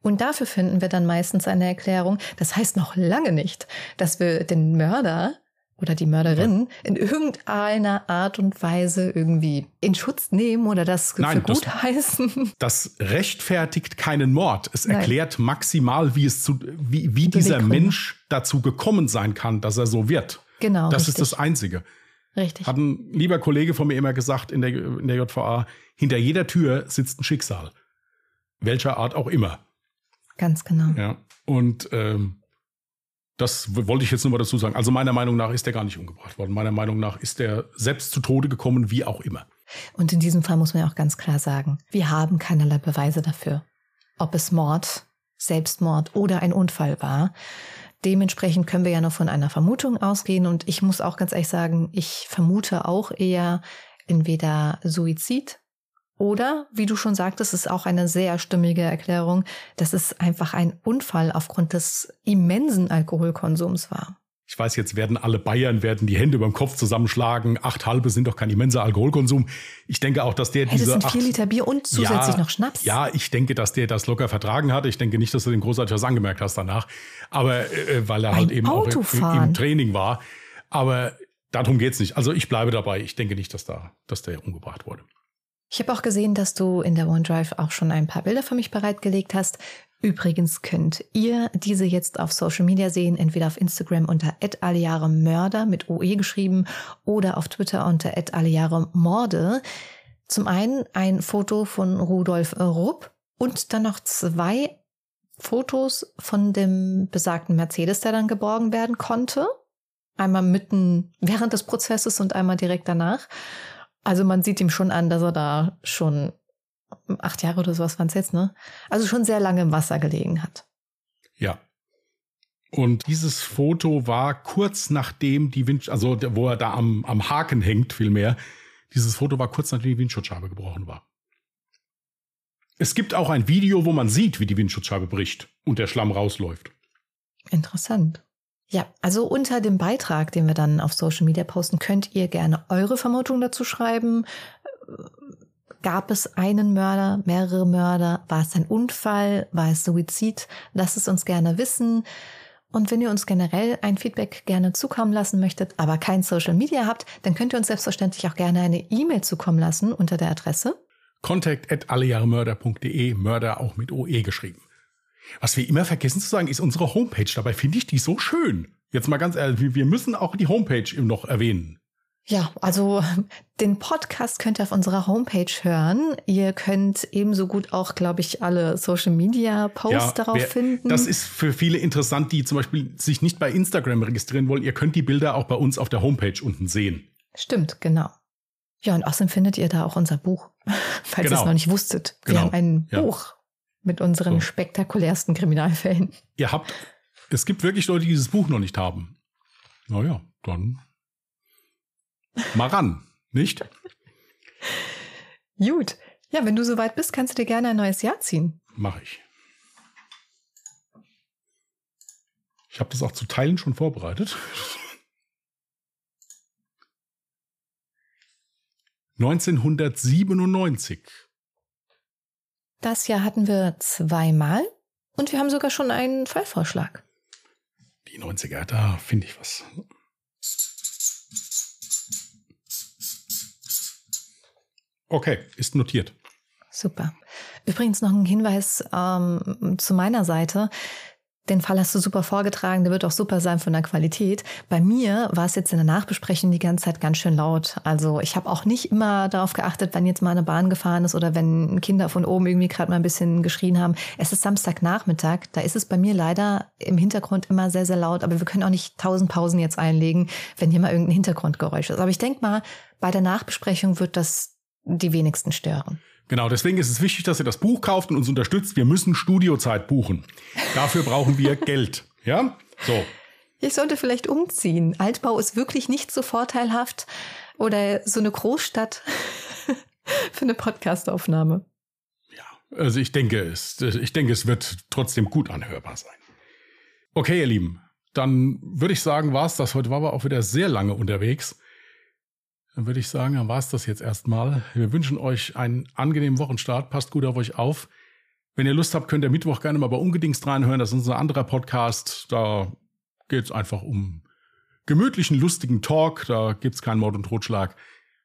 Und dafür finden wir dann meistens eine Erklärung. Das heißt noch lange nicht, dass wir den Mörder oder die Mörderin in irgendeiner Art und Weise irgendwie in Schutz nehmen oder das Nein, für das- gut heißen. Das rechtfertigt keinen Mord. Es Nein. erklärt maximal, wie es zu, wie, wie dieser. Mensch dazu gekommen sein kann, dass er so wird. Genau. Das richtig. ist das Einzige. Richtig. Hat ein lieber Kollege von mir immer gesagt in der, in der JVA, hinter jeder Tür sitzt ein Schicksal. Welcher Art auch immer. Ganz genau. Ja. Und ähm, das wollte ich jetzt nur mal dazu sagen. Also meiner Meinung nach ist der gar nicht umgebracht worden. Meiner Meinung nach ist der selbst zu Tode gekommen, wie auch immer. Und in diesem Fall muss man ja auch ganz klar sagen, wir haben keinerlei Beweise dafür, ob es Mord, Selbstmord oder ein Unfall war. Dementsprechend können wir ja nur von einer Vermutung ausgehen. Und ich muss auch ganz ehrlich sagen, ich vermute auch eher entweder Suizid oder, wie du schon sagtest, ist auch eine sehr stimmige Erklärung, dass es einfach ein Unfall aufgrund des immensen Alkoholkonsums war. Ich weiß, jetzt werden alle Bayern werden die Hände beim Kopf zusammenschlagen. Acht halbe sind doch kein immenser Alkoholkonsum. Ich denke auch, dass der Hey, das diese sind acht, vier Liter Bier und zusätzlich Ja, noch Schnaps. Ja, ich denke, dass der das locker vertragen hat. Ich denke nicht, dass du den großartig was angemerkt hast danach. Aber äh, weil er Beim halt eben auch im, Autofahren. im Training war. Aber darum geht's nicht. Also ich bleibe dabei. Ich denke nicht, dass da, dass der umgebracht wurde. Ich habe auch gesehen, dass du in der OneDrive auch schon ein paar Bilder für mich bereitgelegt hast. Übrigens könnt ihr diese jetzt auf Social Media sehen, entweder auf Instagram unter @allejaremörder mit OE geschrieben oder auf Twitter unter @allejaremorde. Zum einen ein Foto von Rudolf Rupp und dann noch zwei Fotos von dem besagten Mercedes, der dann geborgen werden konnte. Einmal mitten während des Prozesses und einmal direkt danach. Also man sieht ihm schon an, dass er da schon acht Jahre oder sowas waren es jetzt, ne? Also schon sehr lange im Wasser gelegen hat. Ja. Und dieses Foto war kurz nachdem die Wind, also wo er da am, am Haken hängt, vielmehr. Dieses Foto war kurz nachdem die Windschutzscheibe gebrochen war. Es gibt auch ein Video, wo man sieht, wie die Windschutzscheibe bricht und der Schlamm rausläuft. Interessant. Ja, also unter dem Beitrag, den wir dann auf Social Media posten, könnt ihr gerne eure Vermutung dazu schreiben. Gab es einen Mörder, mehrere Mörder? War es ein Unfall? War es Suizid? Lasst es uns gerne wissen. Und wenn ihr uns generell ein Feedback gerne zukommen lassen möchtet, aber kein Social Media habt, dann könnt ihr uns selbstverständlich auch gerne eine E-Mail zukommen lassen unter der Adresse. Contact at allejahremörder.de, Mörder auch mit OE geschrieben. Was wir immer vergessen zu sagen, ist unsere Homepage. Dabei finde ich die so schön. Jetzt mal ganz ehrlich, wir- müssen auch die Homepage noch erwähnen. Ja, also den Podcast könnt ihr auf unserer Homepage hören. Ihr könnt ebenso gut auch, glaube ich, alle Social Media Posts darauf wer- finden. Das ist für viele interessant, die zum Beispiel sich nicht bei Instagram registrieren wollen. Ihr könnt die Bilder auch bei uns auf der Homepage unten sehen. Stimmt, genau. Ja, und außerdem findet ihr da auch unser Buch, falls ihr Genau. es noch nicht wusstet. Wir Genau, haben ein ja. Buch mit unseren So. spektakulärsten Kriminalfällen. Ihr habt, es gibt wirklich Leute, die dieses Buch noch nicht haben. Naja, dann mal ran, nicht? Gut. Ja, wenn du soweit bist, kannst du dir gerne ein neues Jahr ziehen. Mache ich. Ich habe das auch zu Teilen schon vorbereitet. 1997. Das Jahr hatten wir zweimal und wir haben sogar schon einen Fallvorschlag. Die 90er, da finde ich was. Okay, ist notiert. Super. Übrigens noch ein Hinweis ähm, zu meiner Seite. Den Fall hast du super vorgetragen, der wird auch super sein von der Qualität. Bei mir war es jetzt in der Nachbesprechung die ganze Zeit ganz schön laut. Also ich habe auch nicht immer darauf geachtet, wenn jetzt mal eine Bahn gefahren ist oder wenn Kinder von oben irgendwie gerade mal ein bisschen geschrien haben. Es ist Samstagnachmittag, da ist es bei mir leider im Hintergrund immer sehr, sehr laut. Aber wir können auch nicht tausend Pausen jetzt einlegen, wenn hier mal irgendein Hintergrundgeräusch ist. Aber ich denke mal, bei der Nachbesprechung wird das die wenigsten stören. Genau, deswegen ist es wichtig, dass ihr das Buch kauft und uns unterstützt. Wir müssen Studiozeit buchen. Dafür brauchen wir Geld. Ja? So. Ich sollte vielleicht umziehen. Altbau ist wirklich nicht so vorteilhaft. Oder so eine Großstadt für eine Podcastaufnahme. Ja, also ich denke es, ich denke, es wird trotzdem gut anhörbar sein. Okay, ihr Lieben, dann würde ich sagen, war es das. Heute waren wir auch wieder sehr lange unterwegs. Dann würde ich sagen, dann war es das jetzt erstmal. Wir wünschen euch einen angenehmen Wochenstart. Passt gut auf euch auf. Wenn ihr Lust habt, könnt ihr Mittwoch gerne mal bei Ungedingst reinhören. Das ist unser anderer Podcast. Da geht es einfach um gemütlichen, lustigen Talk. Da gibt es keinen Mord und Totschlag.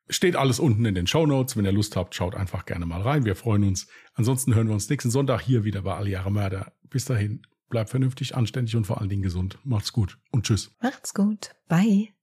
Steht alles unten in den Show Notes. Wenn ihr Lust habt, schaut einfach gerne mal rein. Wir freuen uns. Ansonsten hören wir uns nächsten Sonntag hier wieder bei Alle Mörder. Bis dahin, bleibt vernünftig, anständig und vor allen Dingen gesund. Macht's gut und tschüss. Macht's gut. Bye.